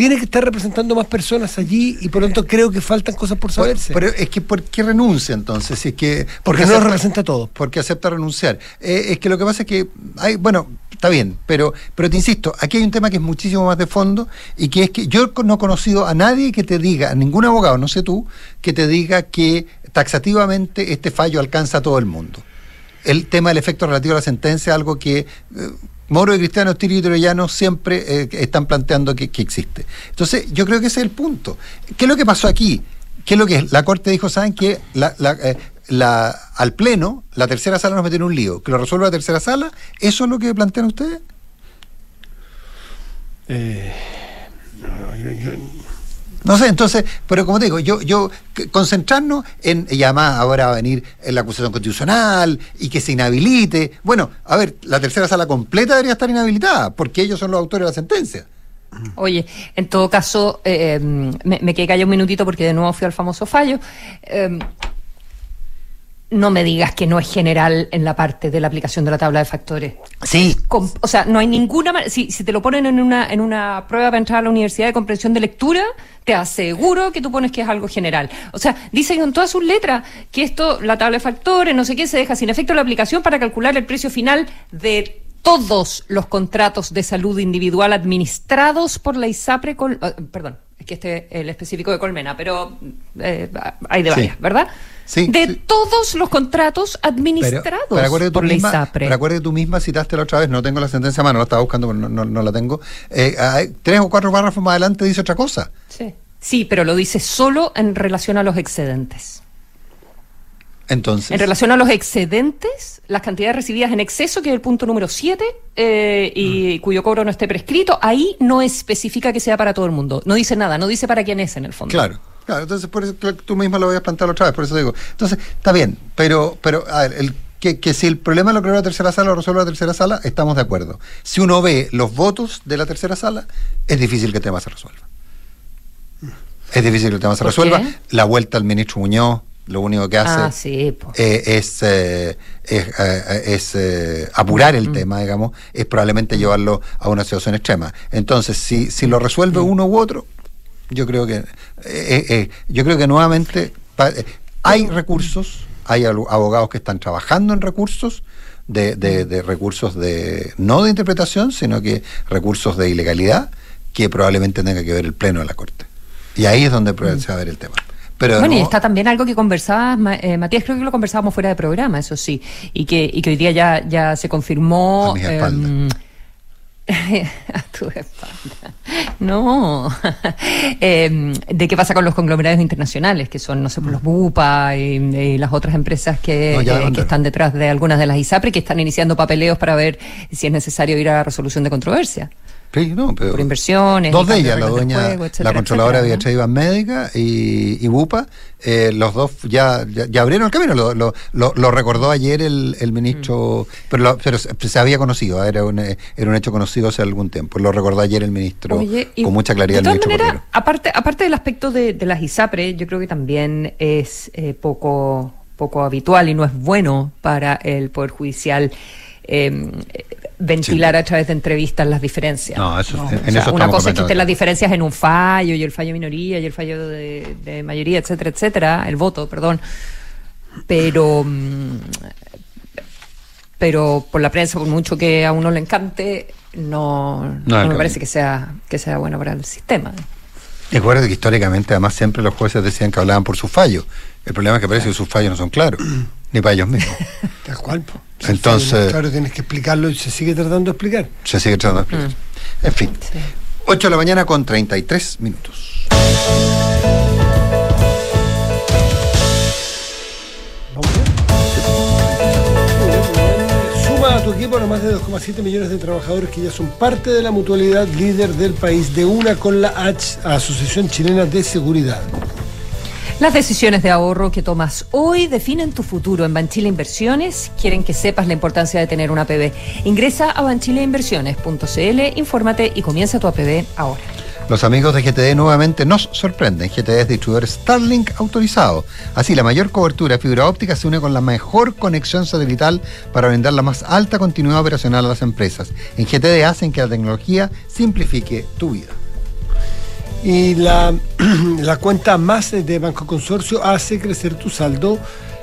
Tiene que estar representando más personas allí y por lo tanto creo que faltan cosas por saberse. Pero es que ¿por qué renuncia entonces? Si es que, Porque no representa a todos. Porque acepta renunciar. Eh, es que lo que pasa es que hay, bueno, está bien, pero, pero te insisto, aquí hay un tema que es muchísimo más de fondo y que es que yo no he conocido a nadie que te diga, a ningún abogado, no sé tú, que te diga que taxativamente este fallo alcanza a todo el mundo. El tema del efecto relativo a la sentencia es algo que eh, Moro y Cristiano, Estirio y Troyano siempre eh, están planteando que, que existe. Entonces, yo creo que ese es el punto. ¿Qué es lo que pasó aquí? ¿Qué es lo que es? La Corte dijo, ¿saben la, eh, la- al Pleno, la tercera sala nos metió en un lío. Que lo resuelva la tercera sala, ¿eso es lo que plantean ustedes? Eh, sé, entonces, pero como te digo, yo, yo concentrarnos en, y además ahora va a venir en la acusación constitucional y que se inhabilite. Bueno, a ver, la tercera sala completa debería estar inhabilitada, porque ellos son los autores de la sentencia. Oye, en todo caso, eh, me, me quedé callado un minutito porque de nuevo fui al famoso fallo. Eh, no me digas que no es general en la parte de la aplicación de la tabla de factores. Sí. Com- o sea, no hay ninguna manera. Si, si te lo ponen en una, en una prueba para entrar a la Universidad de Comprensión de Lectura, te aseguro que tú pones que es algo general. O sea, dice con todas sus letras que esto, la tabla de factores, no sé qué, se deja sin efecto la aplicación para calcular el precio final de todos los contratos de salud individual administrados por la ISAPRE. Col- ah, perdón, que este es el específico de Colmena, pero eh, hay de Sí. varias, ¿verdad? Sí, de sí. todos los contratos administrados pero acuérdate por la misma, ISAPRE. pero acuérdate tú misma citaste la otra vez, no tengo la sentencia a mano, la estaba buscando, pero no, no- no la tengo. Eh, hay tres o cuatro párrafos más adelante dice otra cosa. Sí. Sí, pero lo dice solo en relación a los excedentes. Entonces, En relación a los excedentes, las cantidades recibidas en exceso, que es el punto número 7, y Mm. cuyo cobro no esté prescrito, ahí no especifica que sea para todo el mundo. No dice nada, no dice para quién es en el fondo. Claro, claro, entonces por eso tú misma lo habías planteado la otra vez, por eso digo. Entonces, está bien, pero, pero a ver, el, que, que si el problema lo creó la tercera sala, lo resuelve la tercera sala, estamos de acuerdo. Si uno ve los votos de la tercera sala, es difícil que el tema se resuelva. Es difícil que el tema se ¿Por resuelva. qué? La vuelta al ministro Muñoz, lo único que hace Ah, sí, eh, es, eh, es, eh, es, eh, apurar el tema, digamos, es probablemente llevarlo a una situación extrema. Entonces, si, si lo resuelve uno u otro, yo creo que eh, yo creo que nuevamente pa- hay recursos, hay abogados que están trabajando en recursos. De, de- de recursos de no de interpretación, sino que recursos de ilegalidad que probablemente tenga que ver el pleno de la corte. Y ahí es donde se va a ver el tema. Pero bueno, y está también algo que conversabas, eh, Matías, creo que lo conversábamos fuera de programa, eso sí, y que, y que hoy día ya, ya se confirmó. A mis espaldas. em, a tu espalda. No. Em, de qué pasa con los conglomerados internacionales, que son, no sé, los BUPA y, y las otras empresas que, No, eh, que están detrás de algunas de las ISAPRE, que están iniciando papeleos para ver si es necesario ir a la resolución de controversia. Sí, no, pero Por inversiones, Dos de ellas, la dueña, juego, etcétera, la controladora etcétera, ¿no? Iván Médica y, y Bupa, eh, los dos ya, ya, ya abrieron el camino, lo, lo, lo- lo recordó ayer el, el ministro, Mm. pero, lo- pero se, se había conocido, era un, eh, era un hecho conocido hace algún tiempo, lo recordó ayer el ministro Oye, y con mucha claridad De todas maneras, aparte, aparte del aspecto de, de las ISAPRE, yo creo que también es eh, poco, poco habitual y no es bueno para el Poder Judicial eh, ventilar a través de entrevistas las diferencias. No, eso- en- en O sea, una cosa es que estén las diferencias en un fallo y el fallo de minoría y el fallo de, de mayoría, etcétera, etcétera, el voto, perdón. Pero, mm, pero por la prensa, por mucho que a uno le encante, no, no, me camino. parece que sea, que sea bueno para el sistema. Y acuérdate que históricamente además siempre los jueces decían que hablaban por sus fallos. El problema es que parece que sus fallos no son claros, ni para ellos mismos. Tal cual. po. Entonces- Claro, tienes que explicarlo y se sigue tratando de explicar. Se sigue tratando de explicar. En fin, Sí. 8 de la mañana con 33 minutos. Suma a tu equipo a los más de 2,7 millones de trabajadores que ya son parte de la mutualidad líder del país, de una con la H, Asociación Chilena de Seguridad. Las decisiones de ahorro que tomas hoy definen tu futuro. En Banchile Inversiones quieren que sepas la importancia de tener una APB. Ingresa a banchileinversiones.cl, infórmate y comienza tu APB ahora. Los amigos de GTD nuevamente nos sorprenden. GTD es distribuidor Starlink autorizado. Así, la mayor cobertura de fibra óptica se une con la mejor conexión satelital para brindar la más alta continuidad operacional a las empresas. En GTD hacen que la tecnología simplifique tu vida. Y la, la cuenta más de Banco Consorcio hace crecer tu saldo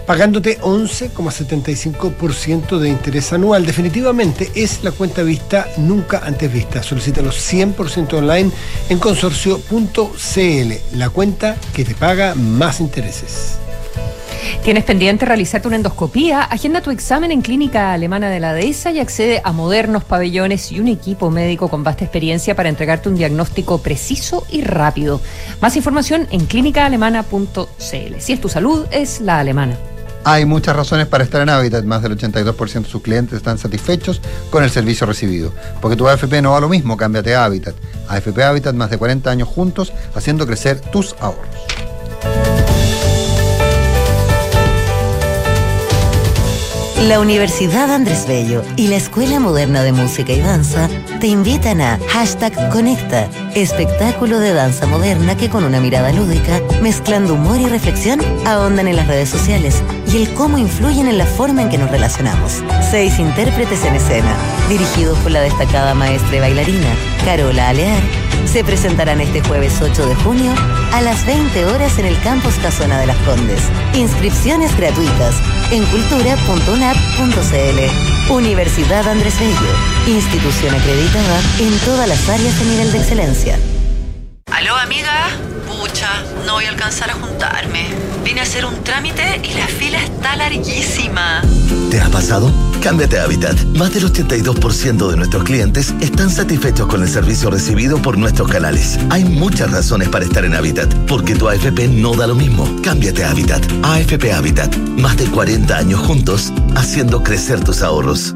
pagándote 11,75% de interés anual. Definitivamente es la cuenta vista nunca antes vista. Solicítalo 100% online en consorcio.cl, la cuenta que te paga más intereses. ¿Tienes pendiente realizarte una endoscopía? Agenda tu examen en Clínica Alemana de la Dehesa y accede a modernos pabellones y un equipo médico con vasta experiencia para entregarte un diagnóstico preciso y rápido. Más información en clínicaalemana.cl. Si es tu salud, es la alemana. Hay muchas razones para estar en Habitat. Más del 82% de sus clientes están satisfechos con el servicio recibido. Porque tu AFP no va lo mismo, cámbiate a Habitat. AFP Habitat, más de 40 años juntos, haciendo crecer tus ahorros. La Universidad Andrés Bello y la Escuela Moderna de Música y Danza te invitan a Hashtag Conecta, espectáculo de danza moderna que con una mirada lúdica, mezclando humor y reflexión, ahondan en las redes sociales y el cómo influyen en la forma en que nos relacionamos. Seis intérpretes en escena, dirigidos por la destacada maestra y bailarina Carola Alear, se presentarán este jueves 8 de junio a las 20 horas en el Campus Casona de las Condes. Inscripciones gratuitas en cultura.unap.cl. Universidad Andrés Bello, institución acreditada en todas las áreas de nivel de excelencia. Aló, amiga. No voy a alcanzar a juntarme. Vine a hacer un trámite y la fila está larguísima. ¿Te ha pasado? Cámbiate a Habitat. Más del 82% de nuestros clientes están satisfechos con el servicio recibido por nuestros canales. Hay muchas razones para estar en Habitat, porque tu AFP no da lo mismo. Cámbiate a Habitat. AFP Habitat. Más de 40 años juntos, haciendo crecer tus ahorros.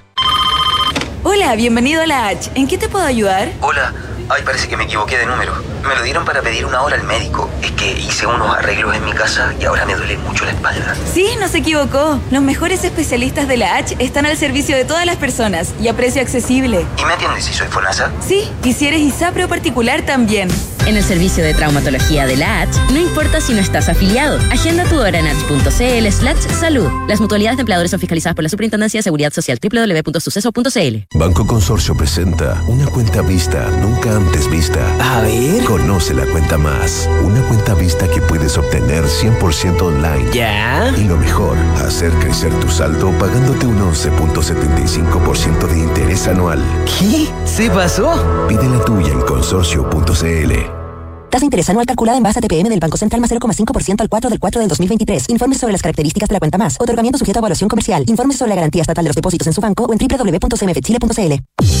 Hola, bienvenido a la H. ¿En qué te puedo ayudar? Hola. Ay, parece que me equivoqué de número. Me lo dieron para pedir una hora al médico. Es que hice unos arreglos en mi casa y ahora me duele mucho la espalda. Sí, no se equivocó. Los mejores especialistas de la H están al servicio de todas las personas y a precio accesible. ¿Y me atiendes si soy FONASA? Sí, y si eres ISAPRE o particular también. En el servicio de traumatología de la H, no importa si no estás afiliado. Agenda tu hora en h.cl slash salud. Las mutualidades de empleadores son fiscalizadas por la Superintendencia de Seguridad Social www.suceso.cl. Banco Consorcio presenta una cuenta vista nunca antes vista. A ver. Conoce la cuenta más. Una cuenta vista que puedes obtener 100% online. ¿Ya? Y lo mejor, hacer crecer tu saldo pagándote un 11.75% de interés anual. ¿Qué? ¿Se pasó? Pide la tuya en consorcio.cl. Tasa de interés anual calculada en base a TPM del Banco Central más 0,5% al 4 del 4 del 2023. Informes sobre las características de la cuenta más. Otorgamiento sujeto a evaluación comercial. Informes sobre la garantía estatal de los depósitos en su banco o en www.cmfchile.cl.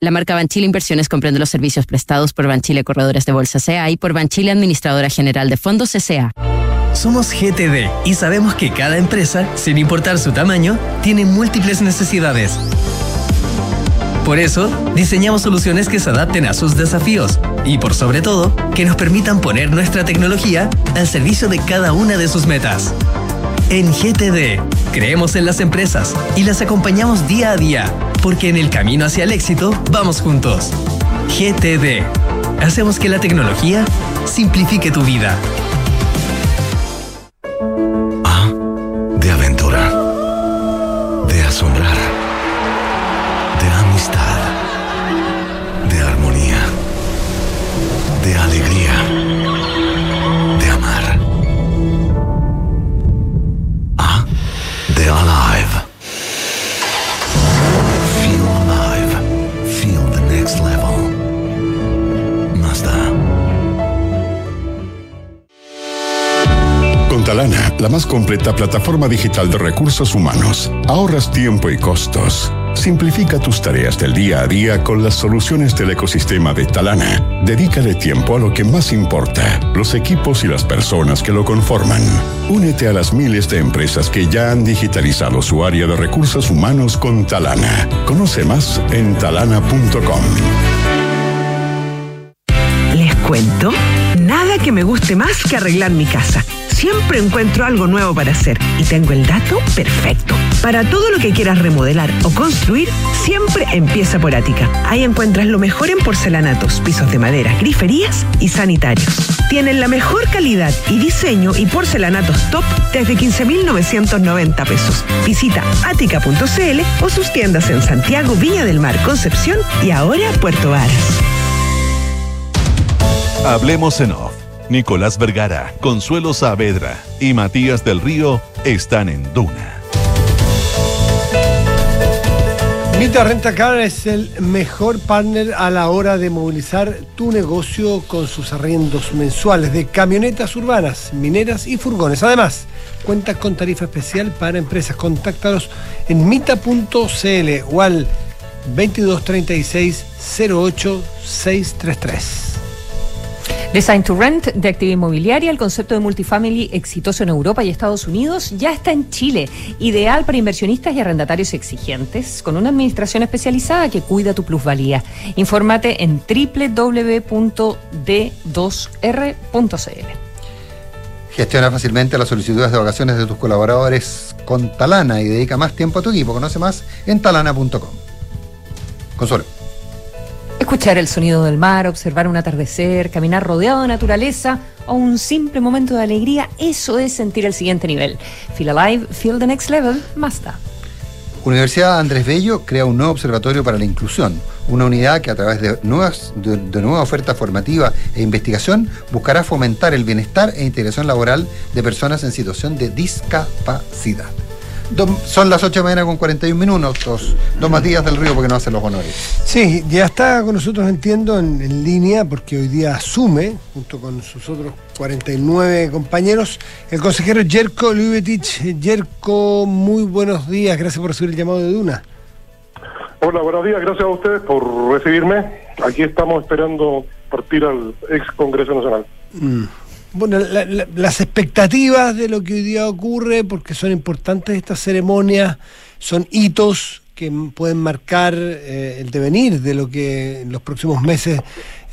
La marca Banchile Inversiones comprende los servicios prestados por Banchile Corredores de Bolsa CA y por Banchile Administradora General de Fondos CA. Somos GTD y sabemos que cada empresa, sin importar su tamaño, tiene múltiples necesidades. Por eso, diseñamos soluciones que se adapten a sus desafíos y, por sobre todo, que nos permitan poner nuestra tecnología al servicio de cada una de sus metas. En GTD, creemos en las empresas y las acompañamos día a día, porque en el camino hacia el éxito vamos juntos. GTD. Hacemos que la tecnología simplifique tu vida. Completa plataforma digital de recursos humanos, ahorras tiempo y costos. Simplifica tus tareas del día a día con las soluciones del ecosistema de Talana. Dedícale tiempo a lo que más importa, los equipos y las personas que lo conforman. Únete a las miles de empresas que ya han digitalizado su área de recursos humanos con Talana. Conoce más en talana.com. Les cuento, nada que me guste más que arreglar mi casa. Siempre encuentro algo nuevo para hacer y tengo el dato perfecto. Para todo lo que quieras remodelar o construir, siempre empieza por Ática. Ahí encuentras lo mejor en porcelanatos, pisos de madera, griferías y sanitarios. Tienen la mejor calidad y diseño y porcelanatos top desde 15.990 pesos. Visita ática.cl o sus tiendas en Santiago, Viña del Mar, Concepción y ahora Puerto Varas. Hablemos en off. Nicolás Vergara, Consuelo Saavedra y Matías del Río están en Duna. Mita Rentacar es el mejor partner a la hora de movilizar tu negocio con sus arriendos mensuales de camionetas urbanas, mineras y furgones. Además, cuenta con tarifa especial para empresas. Contáctalos en mita.cl o al 2236 08633. Design to Rent de actividad inmobiliaria, el concepto de multifamily exitoso en Europa y Estados Unidos, ya está en Chile, ideal para inversionistas y arrendatarios exigentes, con una administración especializada que cuida tu plusvalía. Infórmate en www.d2r.cl. Gestiona fácilmente las solicitudes de vacaciones de tus colaboradores con Talana y dedica más tiempo a tu equipo. Conoce más en talana.com. Consuelo. Escuchar el sonido del mar, observar un atardecer, caminar rodeado de naturaleza o un simple momento de alegría, eso es sentir el siguiente nivel. Feel alive, feel the next level, Mazda. Universidad Andrés Bello crea un nuevo observatorio para la inclusión, una unidad que a través de, nuevas, de, de nueva oferta formativa e investigación buscará fomentar el bienestar e integración laboral de personas en situación de discapacidad. Don- son las 8 de la mañana con 41 minutos. Don Matías del Río, porque no hace los honores. Sí, ya está con nosotros, entiendo, en, en línea, porque hoy día asume, junto con sus otros 49 compañeros, el consejero Jerko Lubetic. Jerko, muy buenos días, gracias por recibir el llamado de Duna. Hola, buenos días. Gracias a ustedes por recibirme. Aquí estamos esperando partir al ex Congreso Nacional. Mm. Bueno, la- la- las expectativas de lo que hoy día ocurre, porque son importantes estas ceremonias, son hitos que pueden marcar eh, el devenir de lo que en los próximos meses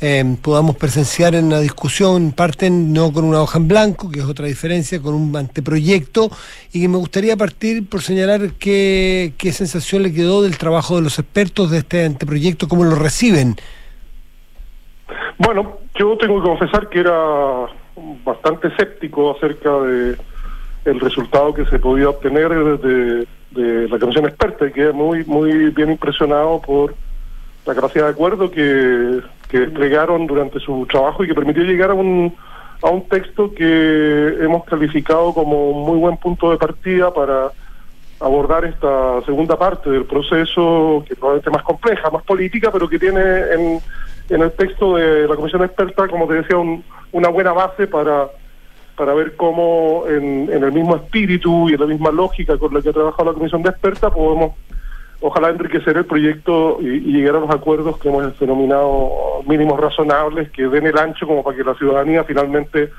eh, podamos presenciar en la discusión. Parten no con una hoja en blanco, que es otra diferencia, con un anteproyecto, y que me gustaría partir por señalar qué, qué sensación le quedó del trabajo de los expertos de este anteproyecto, cómo lo reciben. Bueno, yo tengo que confesar que era bastante escéptico acerca de el resultado que se podía obtener de, de la comisión experta y quedé muy muy bien impresionado por la capacidad de acuerdo que, que desplegaron durante su trabajo y que permitió llegar a un a un texto que hemos calificado como un muy buen punto de partida para abordar esta segunda parte del proceso, que probablemente es más compleja, más política, pero que tiene en, en el texto de la comisión experta, como te decía, un- una buena base para, para ver cómo en, en el mismo espíritu y en la misma lógica con la que ha trabajado la comisión de experta podemos ojalá enriquecer el proyecto y, llegar a los acuerdos que hemos denominado mínimos razonables que den el ancho como para que la ciudadanía finalmente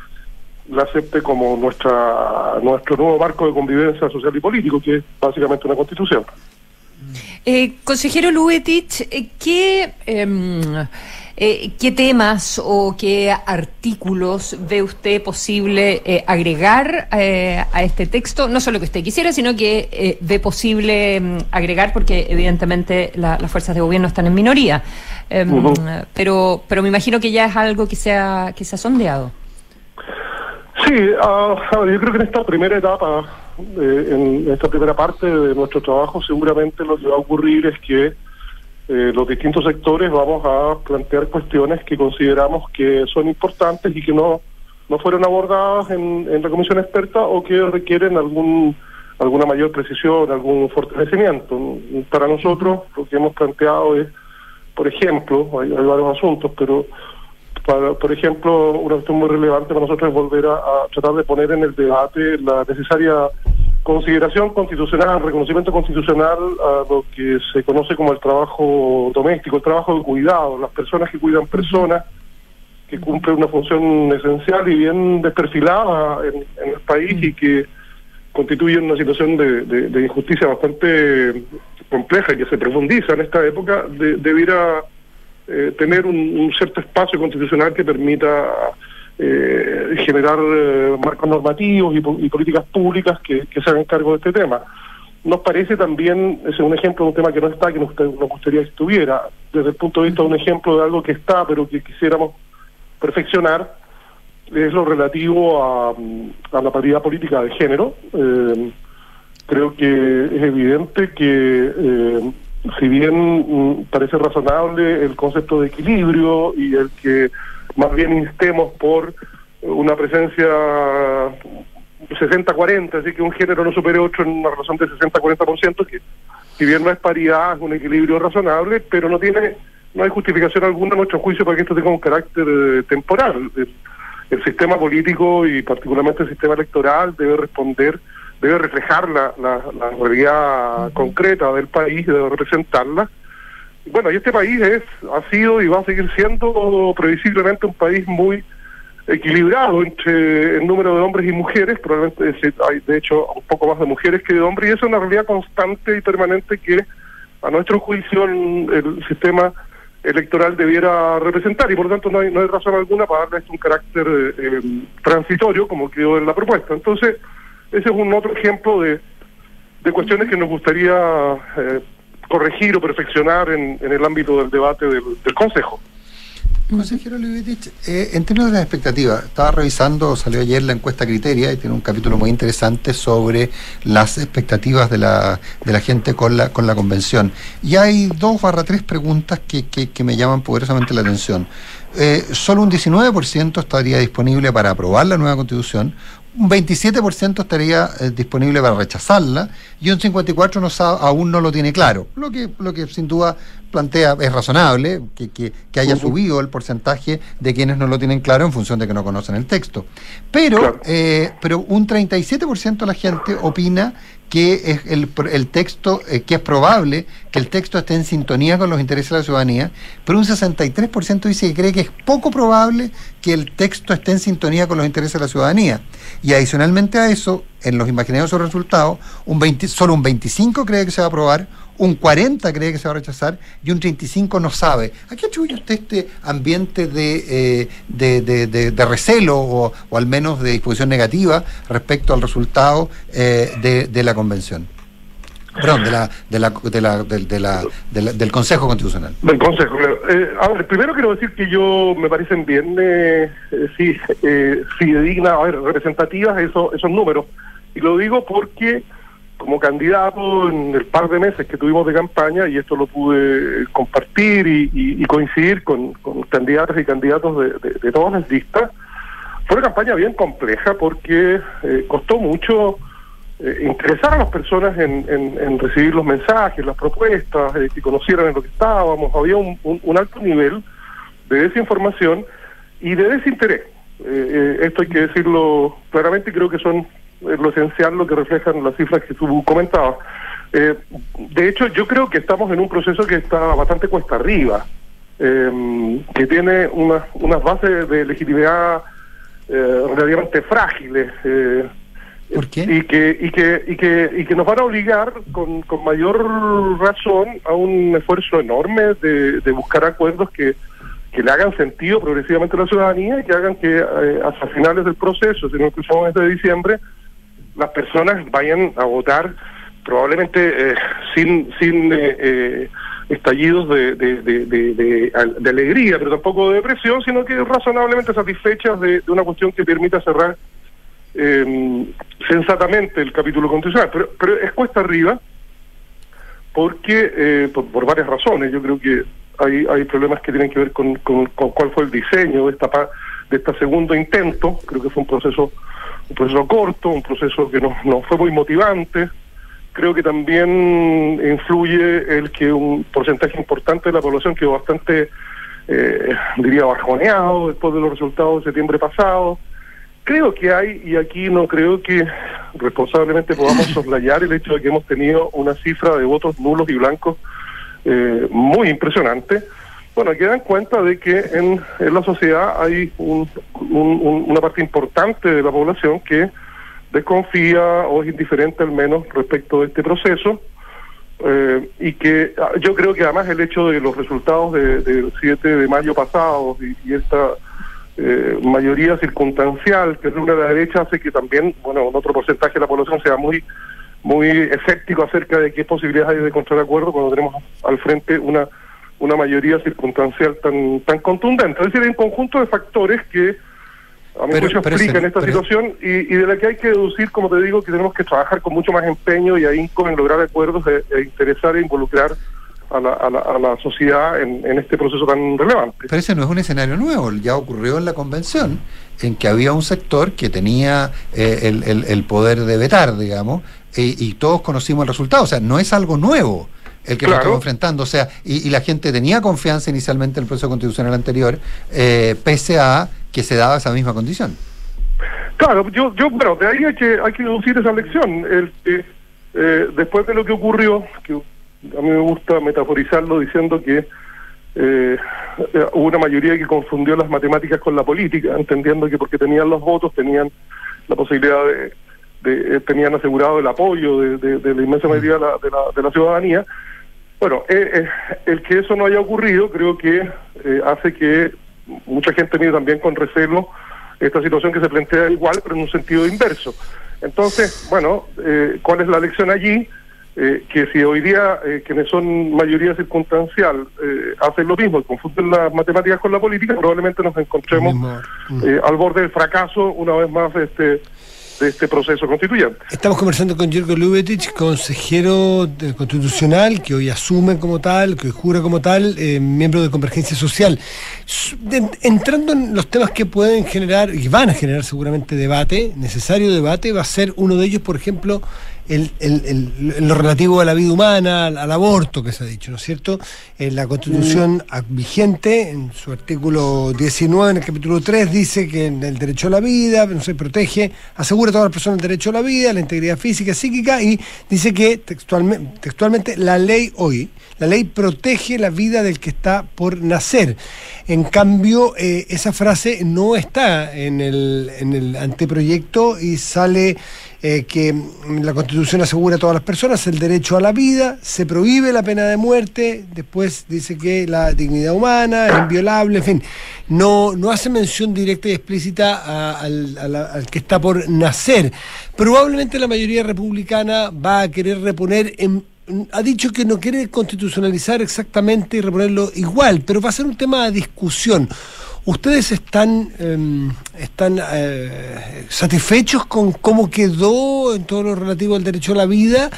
la acepte como nuestra nuestro nuevo marco de convivencia social y político, que es básicamente una constitución. Eh, consejero Luetich, eh, ¿qué, em, eh, ¿qué temas o qué artículos ve usted posible eh, agregar eh, a este texto? No solo que usted quisiera, sino que eh, ve posible em, agregar, porque evidentemente la- las fuerzas de gobierno están en minoría. Em, pero, pero me imagino que ya es algo que se ha, que se ha sondeado. Sí, ver, yo creo que en esta primera etapa, eh, en esta primera parte de nuestro trabajo, seguramente lo que va a ocurrir es que eh, los distintos sectores vamos a plantear cuestiones que consideramos que son importantes y que no, no fueron abordadas en, en la comisión experta o que requieren algún alguna mayor precisión, algún fortalecimiento. Para nosotros lo que hemos planteado es, por ejemplo, hay, hay varios asuntos, pero para, por ejemplo, una cuestión muy relevante para nosotros es volver a, a tratar de poner en el debate la necesaria consideración constitucional, reconocimiento constitucional a lo que se conoce como el trabajo doméstico, el trabajo de cuidado, las personas que cuidan personas, que cumplen una función esencial y bien desperfilada en, el país y que constituyen una situación de, de- injusticia bastante compleja y que se profundiza en esta época, de- debiera eh, tener un cierto espacio constitucional que permita eh, generar eh, marcos normativos y, po- y políticas públicas que, se hagan cargo de este tema. Nos parece también, es un ejemplo de un tema que no está, que nos, gustaría que estuviera, desde el punto de vista de un ejemplo de algo que está, pero que quisiéramos perfeccionar, es lo relativo a, a la paridad política de género. Eh, creo que es evidente que eh, si bien mm, parece razonable el concepto de equilibrio y el que más bien instemos por una presencia 60-40, así que un género no supere otro en una relación de 60-40%, que si bien no es paridad, es un equilibrio razonable, pero no tiene no hay justificación alguna a nuestro juicio para que esto tenga un carácter eh, temporal. El, el sistema político y particularmente el sistema electoral debe responder, debe reflejar la, la, la realidad concreta del país, debe representarla. Bueno, y este país es, ha sido y va a seguir siendo previsiblemente un país muy equilibrado entre el número de hombres y mujeres, probablemente hay de hecho un poco más de mujeres que de hombres, y eso es una realidad constante y permanente que a nuestro juicio el, sistema electoral debiera representar y por lo tanto no hay, no hay razón alguna para darle esto un carácter eh, eh, transitorio como quedó en la propuesta. Entonces, ese es un otro ejemplo de, de cuestiones que nos gustaría eh, corregir o perfeccionar en, el ámbito del debate del, del Consejo. Consejero Libetich, eh, en términos de las expectativas, estaba revisando, salió ayer la encuesta Criteria y tiene un capítulo muy interesante sobre las expectativas de la, de la gente con la, con la convención. Y hay dos barra tres preguntas que, que, que me llaman poderosamente la atención. Eh, solo un 19% estaría disponible para aprobar la nueva constitución, un 27% estaría eh, disponible para rechazarla y un 54% no sa- aún no lo tiene claro. Lo que, lo que sin duda plantea es razonable que, que- que haya subido el porcentaje de quienes no lo tienen claro en función de que no conocen el texto. Pero, eh, pero un 37% de la gente opina que es el, el texto, eh, que es probable que el texto esté en sintonía con los intereses de la ciudadanía, pero un 63% dice que cree que es poco probable que el texto esté en sintonía con los intereses de la ciudadanía. Y adicionalmente a eso, en los imaginarios de resultados, un 20, solo un 25 cree que se va a aprobar, un 40 cree que se va a rechazar y un 35 no sabe. ¿A qué atribuye usted este ambiente de, eh, de, de- de- recelo o, o al menos de disposición negativa respecto al resultado eh, de, de la convención? Perdón, de la, de la, de la, de la- de la- del Consejo Constitucional. Del Consejo. Eh, primero quiero decir que yo me parecen bien, eh, eh, sí, eh, fidedignas, a ver, representativas eso, esos números. Y lo digo porque como candidato en el par de meses que tuvimos de campaña, y esto lo pude compartir y, coincidir con, con candidatas y candidatos de, todas las listas, fue una campaña bien compleja porque eh, costó mucho eh, interesar a las personas en, en- recibir los mensajes, las propuestas, eh, que conocieran en lo que estábamos. Había un, un- un alto nivel de desinformación y de desinterés. Eh, eh, esto hay que decirlo claramente creo que son eh, lo esencial lo que reflejan las cifras que tú comentabas. Eh, de hecho, yo creo que estamos en un proceso que está bastante cuesta arriba, eh, que tiene unas unas bases de legitimidad eh, relativamente frágiles. eh, ¿Por qué? Y que, y que, y que, y que nos van a obligar con, con mayor razón a un esfuerzo enorme de, de buscar acuerdos que, que le hagan sentido progresivamente a la ciudadanía y que hagan que eh, hasta finales del proceso, si no cruzamos este de diciembre, las personas vayan a votar probablemente eh, sin, sin eh, eh, estallidos de, de, de, de, alegría, pero tampoco de depresión, sino que razonablemente satisfechas de, una cuestión que permita cerrar eh, sensatamente el capítulo constitucional. Pero, pero es cuesta arriba porque, eh, por, por varias razones, yo creo que hay, hay problemas que tienen que ver con, con, cuál fue el diseño de esta de este segundo intento, creo que fue un proceso un proceso corto, un proceso que no, no fue muy motivante, creo que también influye el que un porcentaje importante de la población quedó bastante, eh, diría, bajoneado después de los resultados de septiembre pasado. Creo que hay, y aquí no creo que responsablemente podamos soslayar el hecho de que hemos tenido una cifra de votos nulos y blancos eh, muy impresionante. Bueno, que dan cuenta de que en, la sociedad hay un- un- un- una parte importante de la población que desconfía o es indiferente al menos respecto de este proceso eh, y que ah, yo creo que además el hecho de los resultados de- del 7 de mayo pasado y, esta eh, mayoría circunstancial que reúne la derecha hace que también, bueno, un otro porcentaje de la población sea muy muy escéptico acerca de qué posibilidades hay de encontrar acuerdo cuando tenemos al frente una una mayoría circunstancial tan tan contundente. Es decir, hay un conjunto de factores que a mi juicio explican esta pero- situación y, y de la que hay que deducir, como te digo, que tenemos que trabajar con mucho más empeño y ahínco en lograr acuerdos e, e interesar e involucrar a la, a la, a la sociedad en, en este proceso tan relevante. Pero ese no es un escenario nuevo, ya ocurrió en la convención, en que había un sector que tenía eh, el, el- el poder de vetar, digamos, y, y todos conocimos el resultado. O sea, no es algo nuevo el que nos Claro. estamos enfrentando. O sea, y, y la gente tenía confianza inicialmente en el proceso constitucional anterior, eh, pese a que se daba esa misma condición. Claro, yo, yo bueno, de ahí hay que, hay que deducir esa lección. El, que, eh, después de lo que ocurrió, que a mí me gusta metaforizarlo diciendo que eh, eh, hubo una mayoría que confundió las matemáticas con la política, entendiendo que porque tenían los votos tenían la posibilidad de, de- eh, tenían asegurado el apoyo de, de- de la inmensa mayoría de la, de la, de la ciudadanía. Bueno, eh, eh, el que eso no haya ocurrido creo que eh, hace que mucha gente mire también con recelo esta situación que se plantea igual, pero en un sentido inverso. Entonces, bueno, eh, ¿cuál es la lección allí? Eh, que si hoy día eh, quienes son mayoría circunstancial eh, hacen lo mismo y confunden las matemáticas con la política, probablemente nos encontremos eh, al borde del fracaso una vez más este, de este proceso constituyente. Estamos conversando con Jerko Lubetich, consejero constitucional, que hoy asume como tal, que hoy jura como tal, eh, miembro de Convergencia Social. Entrando en los temas que pueden generar, y van a generar seguramente debate, necesario debate, va a ser uno de ellos, por ejemplo, el, el- el- en lo relativo a la vida humana, al, al aborto que se ha dicho, ¿no es cierto? En la constitución ac- vigente, en su artículo 19, en el capítulo 3, dice que en el derecho a la vida, no sé, protege, asegura a todas las personas el derecho a la vida, la integridad física, psíquica, y dice que textualmente, textualmente la ley hoy, la ley protege la vida del que está por nacer. En cambio, eh, esa frase no está en el, en el anteproyecto y sale eh, que la Constitución asegura a todas las personas el derecho a la vida, se prohíbe la pena de muerte, después dice que la dignidad humana es inviolable, en fin, no, no hace mención directa y explícita a- al que está por nacer. Probablemente la mayoría republicana va a querer reponer en ha dicho que no quiere constitucionalizar exactamente y reponerlo igual, pero va a ser un tema de discusión. ¿Ustedes están, eh, están satisfechos con cómo quedó en todo lo relativo al derecho a la vida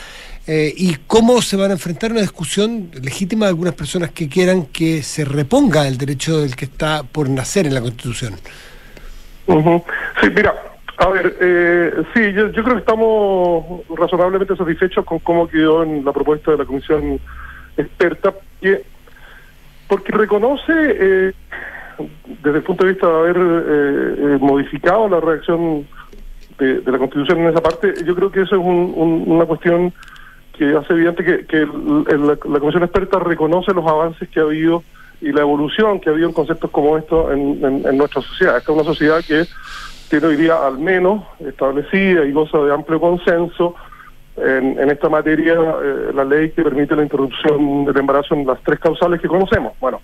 eh, y cómo se van a enfrentar a una discusión legítima de algunas personas que quieran que se reponga el derecho del que está por nacer en la Constitución? Sí, mira, a ver, eh, sí, yo, creo que estamos razonablemente satisfechos con cómo quedó en la propuesta de la comisión experta, que- porque reconoce, eh, desde el punto de vista de haber eh, eh, modificado la redacción de, la Constitución en esa parte, yo creo que eso es un- un- una cuestión que hace evidente que, la, comisión experta reconoce los avances que ha habido y la evolución que ha habido en conceptos como estos en nuestra sociedad. Esta es una sociedad que tiene hoy día al menos establecida y goza de amplio consenso en, en esta materia eh, la ley que permite la interrupción del embarazo en las tres causales que conocemos. Bueno,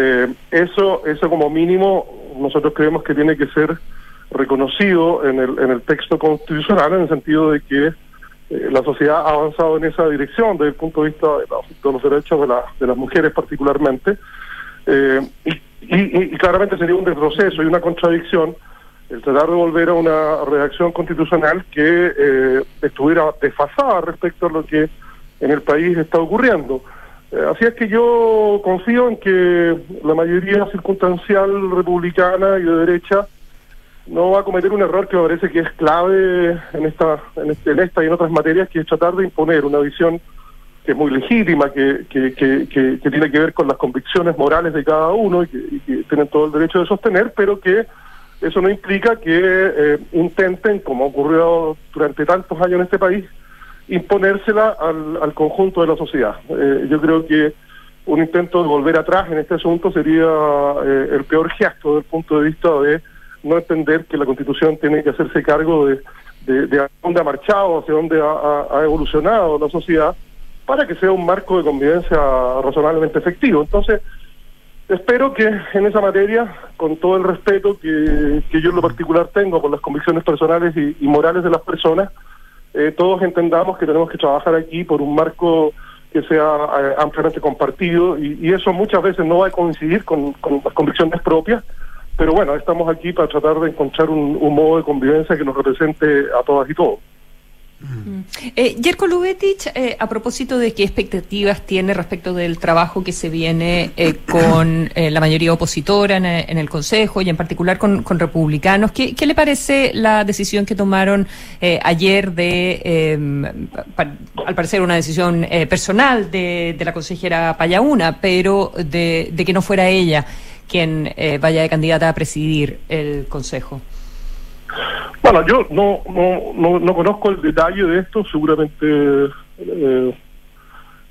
eh, eso, eso como mínimo nosotros creemos que tiene que ser reconocido en el, en el texto constitucional en el sentido de que eh, la sociedad ha avanzado en esa dirección desde el punto de vista de, los derechos de, la- de las mujeres particularmente. Eh, y, y- y claramente sería un retroceso y una contradicción el tratar de volver a una redacción constitucional que eh, estuviera desfasada respecto a lo que en el país está ocurriendo. Eh, así es que yo confío en que la mayoría circunstancial republicana y de derecha no va a cometer un error que me parece que es clave en esta, en, este- en esta y en otras materias, que es tratar de imponer una visión que es muy legítima, que, que, tiene que ver con las convicciones morales de cada uno y que, y que tienen todo el derecho de sostener, pero que eso no implica que eh, intenten, como ha ocurrido durante tantos años en este país, imponérsela al, conjunto de la sociedad. Eh, yo creo que un intento de volver atrás en este asunto sería eh, el peor gesto desde el punto de vista de no entender que la Constitución tiene que hacerse cargo de, dónde ha marchado, hacia dónde ha, evolucionado la sociedad, para que sea un marco de convivencia razonablemente efectivo. Entonces, espero que en esa materia, con todo el respeto que, que yo en lo particular tengo por las convicciones personales y morales de las personas, eh, todos entendamos que tenemos que trabajar aquí por un marco que sea eh, ampliamente compartido y, y eso muchas veces no va a coincidir con, las convicciones propias, pero bueno, estamos aquí para tratar de encontrar un modo de convivencia que nos represente a todas y todos. Eh, Jerko Lubetich, eh, a propósito de qué expectativas tiene respecto del trabajo que se viene eh, con eh, la mayoría opositora en, eh, en el Consejo y en particular con, con republicanos, ¿qué, qué le parece la decisión que tomaron eh, ayer de, pa- al parecer una decisión eh, personal de, de la consejera Payauna, pero de, de que no fuera ella quien eh, vaya de candidata a presidir el Consejo? Bueno, yo no, no, no, no conozco el detalle de esto, seguramente eh,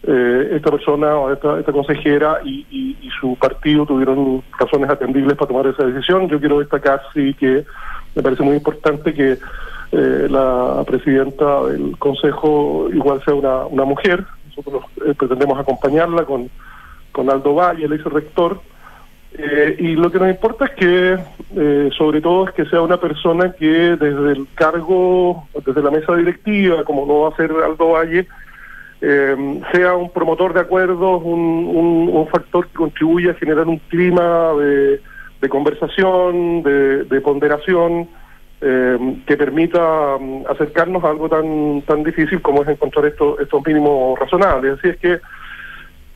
eh, esta persona o esta, esta consejera y, su partido tuvieron razones atendibles para tomar esa decisión. Yo quiero destacar, sí, que me parece muy importante que eh, la presidenta del Consejo igual sea una, una mujer. Nosotros pretendemos acompañarla con, con Aldo Valle, el ex rector. Eh, y lo que nos importa es que, eh, sobre todo, es que sea una persona que desde el cargo, desde la mesa directiva, como no va a ser Aldo Valle, eh, sea un promotor de acuerdos, un, factor que contribuya a generar un clima de, de conversación, de, de ponderación, eh, que permita mm, acercarnos a algo tan tan difícil como es encontrar estos estos mínimos razonables. Así es que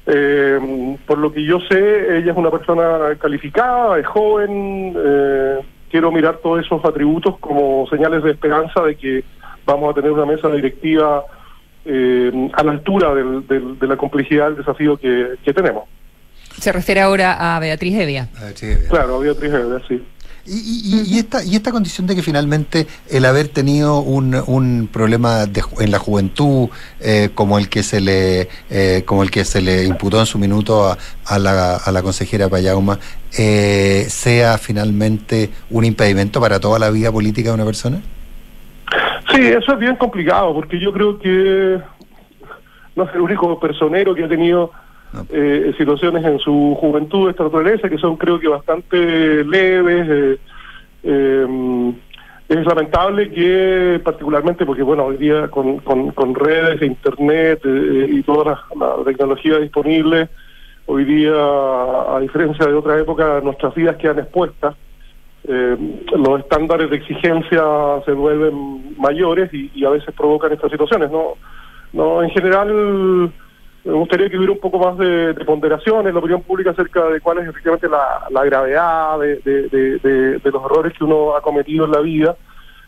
eh, por lo que yo sé, ella es una persona calificada, es joven. eh, quiero mirar todos esos atributos como señales de esperanza de que vamos a tener una mesa directiva eh, a la altura del- del- de la complejidad del desafío que, que tenemos. Se refiere ahora a Beatriz Evia. Claro, Beatriz Hebra, sí. Y, y- y esta, y esta condición de que finalmente el haber tenido un, un problema de en la juventud eh, como el que se le eh, como el que se le imputó en su minuto a, a la, a la consejera Payauma eh, sea finalmente un impedimento para toda la vida política de una persona? Sí, eso es bien complicado porque yo creo que no es el único personero que ha tenido eh, situaciones en su juventud esta naturaleza que son creo que bastante leves. eh, eh, es lamentable que particularmente porque bueno hoy día con, con, con redes, internet eh, y toda la, la tecnología disponible hoy día a diferencia de otra época nuestras vidas quedan expuestas los estándares de exigencia se vuelven mayores y, y a veces provocan estas situaciones. No, no, en general me gustaría que hubiera un poco más de, de ponderación en la opinión pública acerca de cuál es efectivamente la, gravedad de, de- los errores que uno ha cometido en la vida.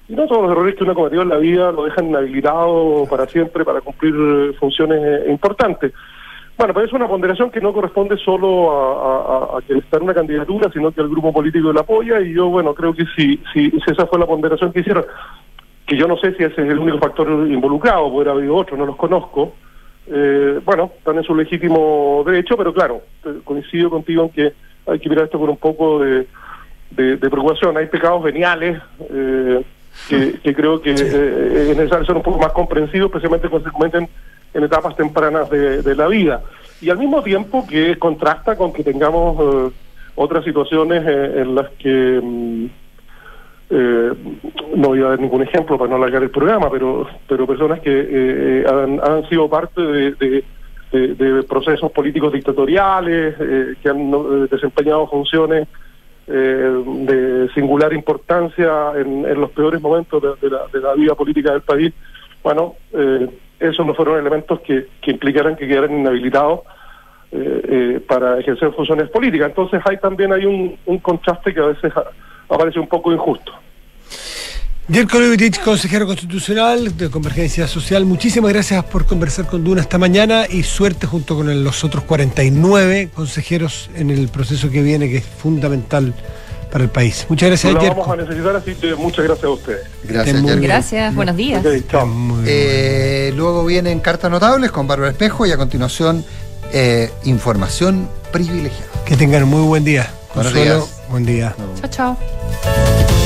Y no todos los errores que uno ha cometido en la vida lo dejan inhabilitado para siempre para cumplir funciones eh, importantes. Bueno, pero es una ponderación que no corresponde solo a, a, quien está en una candidatura, sino que al grupo político que la apoya. Y yo, bueno, creo que si, si, si esa fue la ponderación que hicieron, que yo no sé si ese es el único factor involucrado, puede haber habido otros, no los conozco. Eh, bueno, están en su legítimo derecho, pero claro, coincido contigo en que hay que mirar esto con un poco de, de, de preocupación. Hay pecados veniales eh, que, que creo que eh, es necesario ser un poco más comprensivos, especialmente cuando se cometen en etapas tempranas de, de la vida. Y al mismo tiempo que contrasta con que tengamos eh, otras situaciones eh, en las que... mm, eh, no voy a dar ningún ejemplo para no alargar el programa, pero pero personas que eh, han, han sido parte de, procesos políticos dictatoriales, eh, que han eh, desempeñado funciones eh, de singular importancia en, los peores momentos de, la, de la vida política del país. Bueno, eh, esos no fueron elementos que, implicaran que quedaran inhabilitados eh, eh, para ejercer funciones políticas. Entonces hay también hay un, contraste que a veces aparece un poco injusto. Jerko Levitic, consejero constitucional de Convergencia Social, muchísimas gracias por conversar con Duna esta mañana y suerte junto con los otros 49 consejeros en el proceso que viene, que es fundamental para el país. Muchas gracias, Lo vamos a necesitar, así que muchas gracias a ustedes. Gracias. Gracias, buenos días. Eh, luego vienen cartas notables con Bárbara Espejo y a continuación eh, información privilegiada. Que tengan un muy buen día. Buenos Consuelo, días. buen día. Chao, chao.